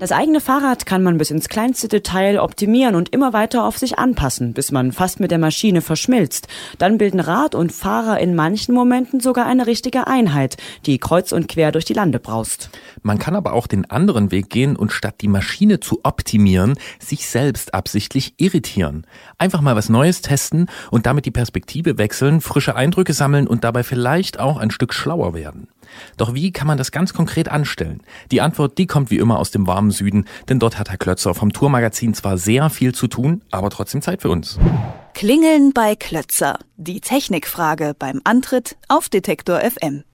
Das eigene Fahrrad kann man bis ins kleinste Detail optimieren und immer weiter auf sich anpassen, bis man fast mit der Maschine verschmilzt. Dann bilden Rad und Fahrer in manchen Momenten sogar eine richtige Einheit, die kreuz und quer durch die Lande braust. Man kann aber auch den anderen Weg gehen und statt die Maschine zu optimieren, sich selbst absichtlich irritieren. Einfach mal was Neues testen und damit die Perspektive wechseln, frische Eindrücke sammeln und dabei vielleicht auch ein Stück schlauer werden. Doch wie kann man das ganz konkret anstellen? Die Antwort, die kommt wie immer aus dem warmen Süden, denn dort hat Herr Klötzer vom Tourmagazin zwar sehr viel zu tun, aber trotzdem Zeit für uns. Klingeln bei Klötzer. Die Technikfrage beim Antritt auf Detektor FM.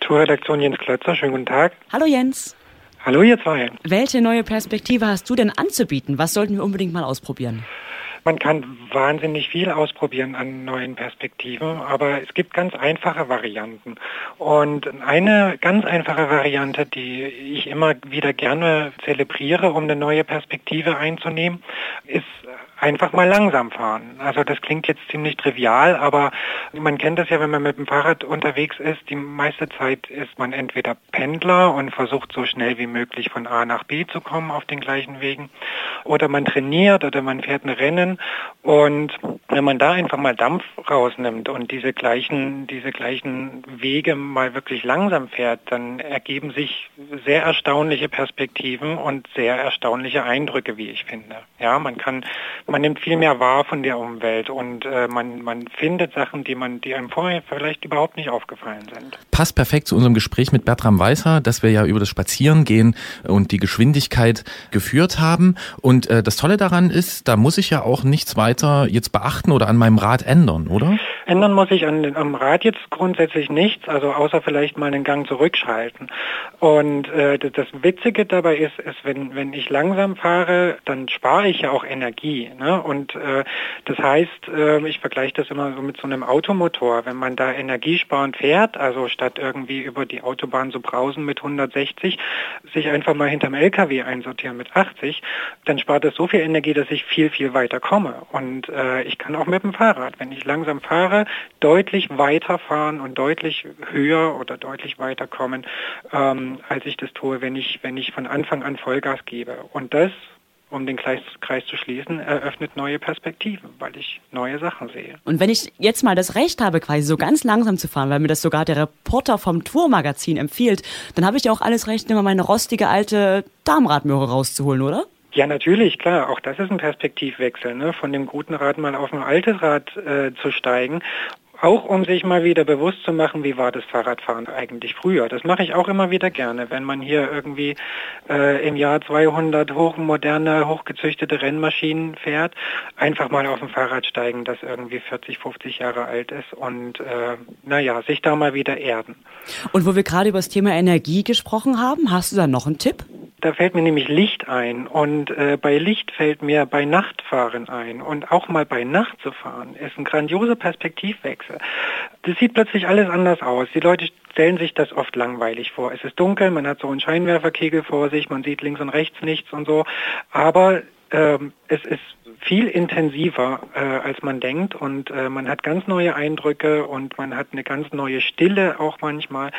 Tourredaktion Jens Klötzer, schönen guten Tag. Hallo Jens. Hallo ihr zwei. Welche neue Perspektive hast du denn anzubieten? Was sollten wir unbedingt mal ausprobieren? Man kann wahnsinnig viel ausprobieren an neuen Perspektiven, aber es gibt ganz einfache Varianten. Und eine ganz einfache Variante, die ich immer wieder gerne zelebriere, um eine neue Perspektive einzunehmen, ist einfach mal langsam fahren. Also das klingt jetzt ziemlich trivial, aber man kennt das ja, wenn man mit dem Fahrrad unterwegs ist. Die meiste Zeit ist man entweder Pendler und versucht so schnell wie möglich von A nach B zu kommen auf den gleichen Wegen. Oder man trainiert oder man fährt ein Rennen. Und wenn man da einfach mal Dampf rausnimmt und diese gleichen, diese gleichen Wege mal wirklich langsam fährt, dann ergeben sich sehr erstaunliche Perspektiven und sehr erstaunliche Eindrücke, wie ich finde. Ja, man kann man nimmt viel mehr wahr von der Umwelt und äh, man, man findet Sachen, die man, die einem vorher vielleicht überhaupt nicht aufgefallen sind. Passt perfekt zu unserem Gespräch mit Bertram Weißer, dass wir ja über das Spazierengehen und die Geschwindigkeit geführt haben. Und äh, das Tolle daran ist, da muss ich ja auch nichts weiter jetzt beachten oder an meinem Rad ändern, oder? Ändern muss ich an, am Rad jetzt grundsätzlich nichts, also außer vielleicht mal einen Gang zurückschalten. Und äh, das Witzige dabei ist, ist wenn, wenn ich langsam fahre, dann spare ich ja auch Energie. Ne? Und äh, das heißt, äh, ich vergleiche das immer so mit so einem Automotor. Wenn man da energiesparend fährt, also statt irgendwie über die Autobahn so brausen mit 160, sich einfach mal hinterm LKW einsortieren mit 80, dann spart es so viel Energie, dass ich viel, viel weiter komme. Und äh, ich kann auch mit dem Fahrrad, wenn ich langsam fahre, deutlich weiter fahren und deutlich höher oder deutlich weiter kommen, ähm, als ich das tue, wenn ich, wenn ich von Anfang an Vollgas gebe. Und das um den Kreis, Kreis, zu schließen, eröffnet neue Perspektiven, weil ich neue Sachen sehe. Und wenn ich jetzt mal das Recht habe, quasi so ganz langsam zu fahren, weil mir das sogar der Reporter vom Tourmagazin empfiehlt, dann habe ich ja auch alles Recht, immer meine rostige alte Darmradmöhre rauszuholen, oder? Ja, natürlich, klar. Auch das ist ein Perspektivwechsel, ne? von dem guten Rad mal auf ein altes Rad äh, zu steigen auch um sich mal wieder bewusst zu machen, wie war das Fahrradfahren eigentlich früher. Das mache ich auch immer wieder gerne, wenn man hier irgendwie äh, im Jahr 200 hochmoderne, hochgezüchtete Rennmaschinen fährt, einfach mal auf ein Fahrrad steigen, das irgendwie 40, 50 Jahre alt ist und äh, naja, sich da mal wieder erden. Und wo wir gerade über das Thema Energie gesprochen haben, hast du da noch einen Tipp? Da fällt mir nämlich Licht ein und äh, bei Licht fällt mir bei Nachtfahren ein und auch mal bei Nacht zu fahren ist ein grandioser Perspektivwechsel. Das sieht plötzlich alles anders aus. Die Leute stellen sich das oft langweilig vor. Es ist dunkel, man hat so einen Scheinwerferkegel vor sich, man sieht links und rechts nichts und so, aber ähm, es ist viel intensiver, äh, als man denkt und äh, man hat ganz neue Eindrücke und man hat eine ganz neue Stille auch manchmal.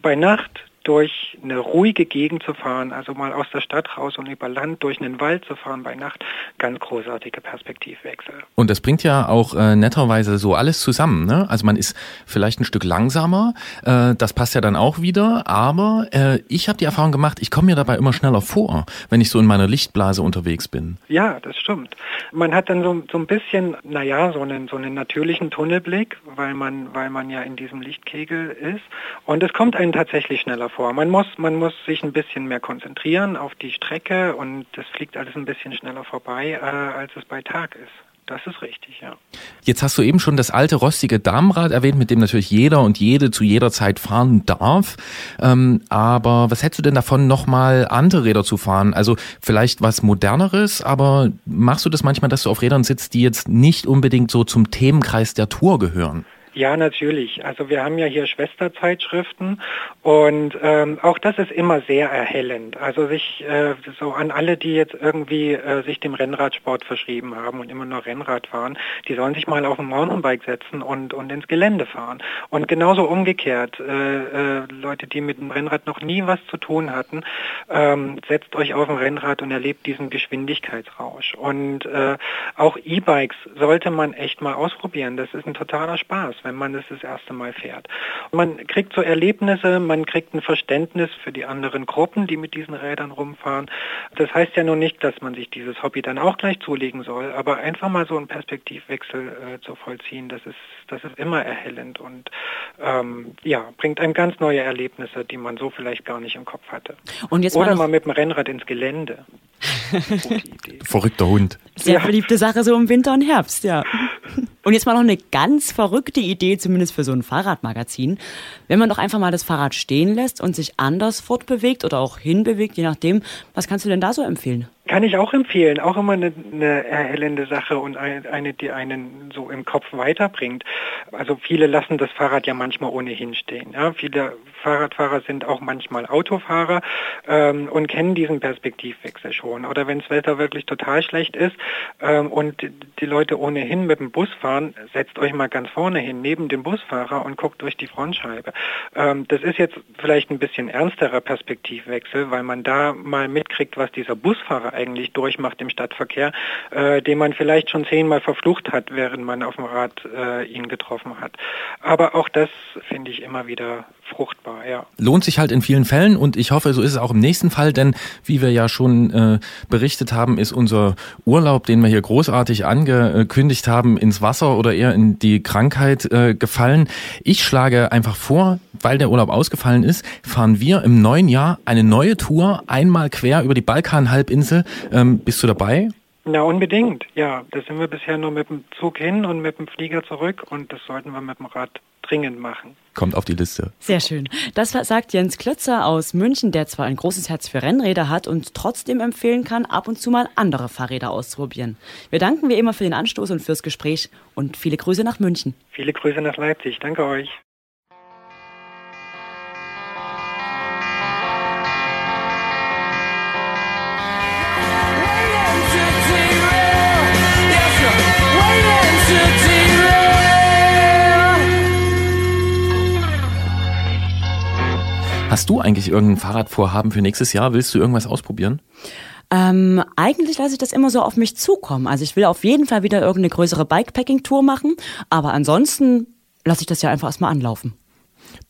Bei Nacht durch eine ruhige Gegend zu fahren, also mal aus der Stadt raus und über Land durch einen Wald zu fahren bei Nacht, ganz großartige Perspektivwechsel. Und das bringt ja auch äh, netterweise so alles zusammen. Ne? Also man ist vielleicht ein Stück langsamer, äh, das passt ja dann auch wieder, aber äh, ich habe die Erfahrung gemacht, ich komme mir dabei immer schneller vor, wenn ich so in meiner Lichtblase unterwegs bin. Ja, das stimmt. Man hat dann so, so ein bisschen, naja, so einen, so einen natürlichen Tunnelblick, weil man, weil man ja in diesem Lichtkegel ist und es kommt einen tatsächlich schneller vor. Man muss, man muss sich ein bisschen mehr konzentrieren auf die Strecke und das fliegt alles ein bisschen schneller vorbei, äh, als es bei Tag ist. Das ist richtig, ja. Jetzt hast du eben schon das alte rostige Darmrad erwähnt, mit dem natürlich jeder und jede zu jeder Zeit fahren darf. Ähm, aber was hättest du denn davon, nochmal andere Räder zu fahren? Also vielleicht was moderneres, aber machst du das manchmal, dass du auf Rädern sitzt, die jetzt nicht unbedingt so zum Themenkreis der Tour gehören? Ja, natürlich. Also wir haben ja hier Schwesterzeitschriften und ähm, auch das ist immer sehr erhellend. Also sich äh, so an alle, die jetzt irgendwie äh, sich dem Rennradsport verschrieben haben und immer nur Rennrad fahren, die sollen sich mal auf ein Mountainbike setzen und, und ins Gelände fahren. Und genauso umgekehrt, äh, äh, Leute, die mit dem Rennrad noch nie was zu tun hatten, ähm, setzt euch auf ein Rennrad und erlebt diesen Geschwindigkeitsrausch. Und äh, auch E-Bikes sollte man echt mal ausprobieren. Das ist ein totaler Spaß wenn man es das erste Mal fährt. Man kriegt so Erlebnisse, man kriegt ein Verständnis für die anderen Gruppen, die mit diesen Rädern rumfahren. Das heißt ja nun nicht, dass man sich dieses Hobby dann auch gleich zulegen soll, aber einfach mal so einen Perspektivwechsel äh, zu vollziehen, das ist, das ist immer erhellend und ähm, ja, bringt einem ganz neue Erlebnisse, die man so vielleicht gar nicht im Kopf hatte. Und jetzt Oder mal, mal mit dem Rennrad ins Gelände. [laughs] Verrückter Hund. Sehr ja. beliebte Sache so im Winter und Herbst, ja. Und jetzt mal noch eine ganz verrückte Idee, zumindest für so ein Fahrradmagazin. Wenn man doch einfach mal das Fahrrad stehen lässt und sich anders fortbewegt oder auch hinbewegt, je nachdem, was kannst du denn da so empfehlen? Kann ich auch empfehlen, auch immer eine, eine erhellende Sache und eine, die einen so im Kopf weiterbringt. Also viele lassen das Fahrrad ja manchmal ohnehin stehen. Ja? Viele Fahrradfahrer sind auch manchmal Autofahrer ähm, und kennen diesen Perspektivwechsel schon. Oder wenn das Wetter wirklich total schlecht ist ähm, und die Leute ohnehin mit dem Bus fahren, setzt euch mal ganz vorne hin, neben dem Busfahrer und guckt durch die Frontscheibe. Ähm, das ist jetzt vielleicht ein bisschen ernsterer Perspektivwechsel, weil man da mal mitkriegt, was dieser Busfahrer eigentlich durchmacht im Stadtverkehr, äh, den man vielleicht schon zehnmal verflucht hat, während man auf dem Rad äh, ihn getroffen hat. Aber auch das finde ich immer wieder fruchtbar, ja. Lohnt sich halt in vielen Fällen und ich hoffe, so ist es auch im nächsten Fall, denn wie wir ja schon äh, berichtet haben, ist unser Urlaub, den wir hier großartig angekündigt haben, ins Wasser oder eher in die Krankheit äh, gefallen. Ich schlage einfach vor, weil der Urlaub ausgefallen ist, fahren wir im neuen Jahr eine neue Tour einmal quer über die Balkanhalbinsel. Ähm, bist du dabei? Ja, unbedingt. Ja, da sind wir bisher nur mit dem Zug hin und mit dem Flieger zurück und das sollten wir mit dem Rad dringend machen. Kommt auf die Liste. Sehr schön. Das sagt Jens Klötzer aus München, der zwar ein großes Herz für Rennräder hat und trotzdem empfehlen kann, ab und zu mal andere Fahrräder auszuprobieren. Wir danken wie immer für den Anstoß und fürs Gespräch und viele Grüße nach München. Viele Grüße nach Leipzig. Danke euch. Hast du eigentlich irgendein Fahrradvorhaben für nächstes Jahr? Willst du irgendwas ausprobieren? Ähm, eigentlich lasse ich das immer so auf mich zukommen. Also ich will auf jeden Fall wieder irgendeine größere Bikepacking-Tour machen, aber ansonsten lasse ich das ja einfach erstmal anlaufen.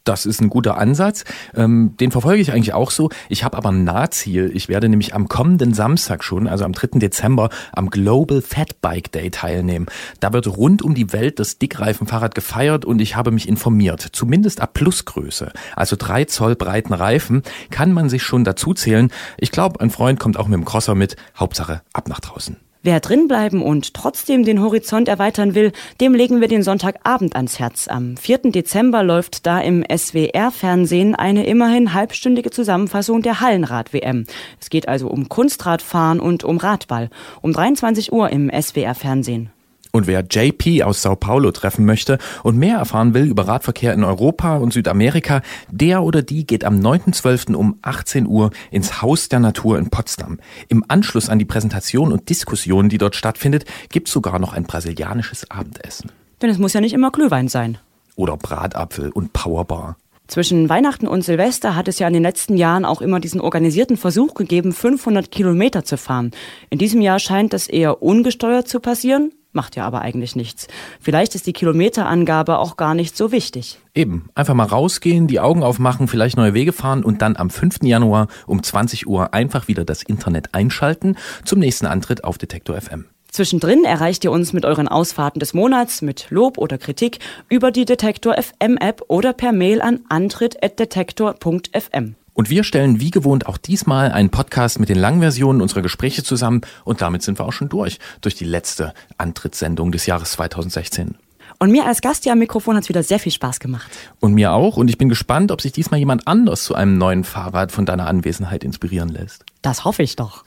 Das ist ein guter Ansatz. Ähm, den verfolge ich eigentlich auch so. Ich habe aber ein Nahziel. Ich werde nämlich am kommenden Samstag schon, also am 3. Dezember, am Global Fat Bike Day teilnehmen. Da wird rund um die Welt das Dickreifenfahrrad gefeiert und ich habe mich informiert. Zumindest ab Plusgröße, also drei Zoll breiten Reifen, kann man sich schon dazu zählen. Ich glaube, ein Freund kommt auch mit dem Crosser mit. Hauptsache ab nach draußen. Wer drinbleiben und trotzdem den Horizont erweitern will, dem legen wir den Sonntagabend ans Herz. Am 4. Dezember läuft da im SWR-Fernsehen eine immerhin halbstündige Zusammenfassung der Hallenrad-WM. Es geht also um Kunstradfahren und um Radball. Um 23 Uhr im SWR-Fernsehen. Und wer JP aus Sao Paulo treffen möchte und mehr erfahren will über Radverkehr in Europa und Südamerika, der oder die geht am 9.12. um 18 Uhr ins Haus der Natur in Potsdam. Im Anschluss an die Präsentation und Diskussion, die dort stattfindet, gibt's sogar noch ein brasilianisches Abendessen. Denn es muss ja nicht immer Glühwein sein. Oder Bratapfel und Powerbar. Zwischen Weihnachten und Silvester hat es ja in den letzten Jahren auch immer diesen organisierten Versuch gegeben, 500 Kilometer zu fahren. In diesem Jahr scheint das eher ungesteuert zu passieren. Macht ja aber eigentlich nichts. Vielleicht ist die Kilometerangabe auch gar nicht so wichtig. Eben, einfach mal rausgehen, die Augen aufmachen, vielleicht neue Wege fahren und dann am 5. Januar um 20 Uhr einfach wieder das Internet einschalten zum nächsten Antritt auf Detektor FM. Zwischendrin erreicht ihr uns mit euren Ausfahrten des Monats, mit Lob oder Kritik über die Detektor FM App oder per Mail an antritt.detektor.fm. Und wir stellen wie gewohnt auch diesmal einen Podcast mit den Langversionen unserer Gespräche zusammen und damit sind wir auch schon durch, durch die letzte Antrittssendung des Jahres 2016. Und mir als Gast hier am Mikrofon hat es wieder sehr viel Spaß gemacht. Und mir auch. Und ich bin gespannt, ob sich diesmal jemand anders zu einem neuen Fahrrad von deiner Anwesenheit inspirieren lässt. Das hoffe ich doch.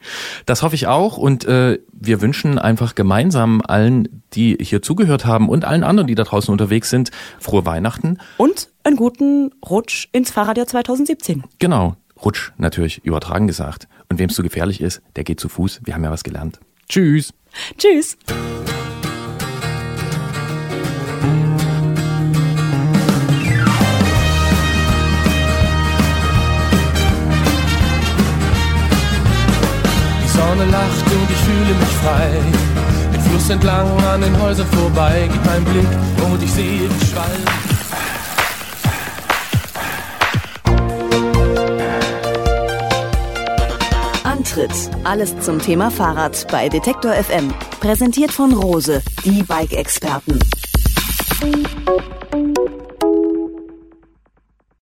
Das hoffe ich auch. Und äh, wir wünschen einfach gemeinsam allen, die hier zugehört haben und allen anderen, die da draußen unterwegs sind, frohe Weihnachten. Und einen guten Rutsch ins Fahrradjahr 2017. Genau. Rutsch natürlich übertragen gesagt. Und wem es zu gefährlich ist, der geht zu Fuß. Wir haben ja was gelernt. Tschüss. Tschüss. Sonne lacht und ich fühle mich frei. Den Fluss entlang an den Häusern vorbei geht mein Blick und ich sehe die Schwalben. Antritt. Alles zum Thema Fahrrad bei Detektor FM. Präsentiert von Rose, die Bike-Experten.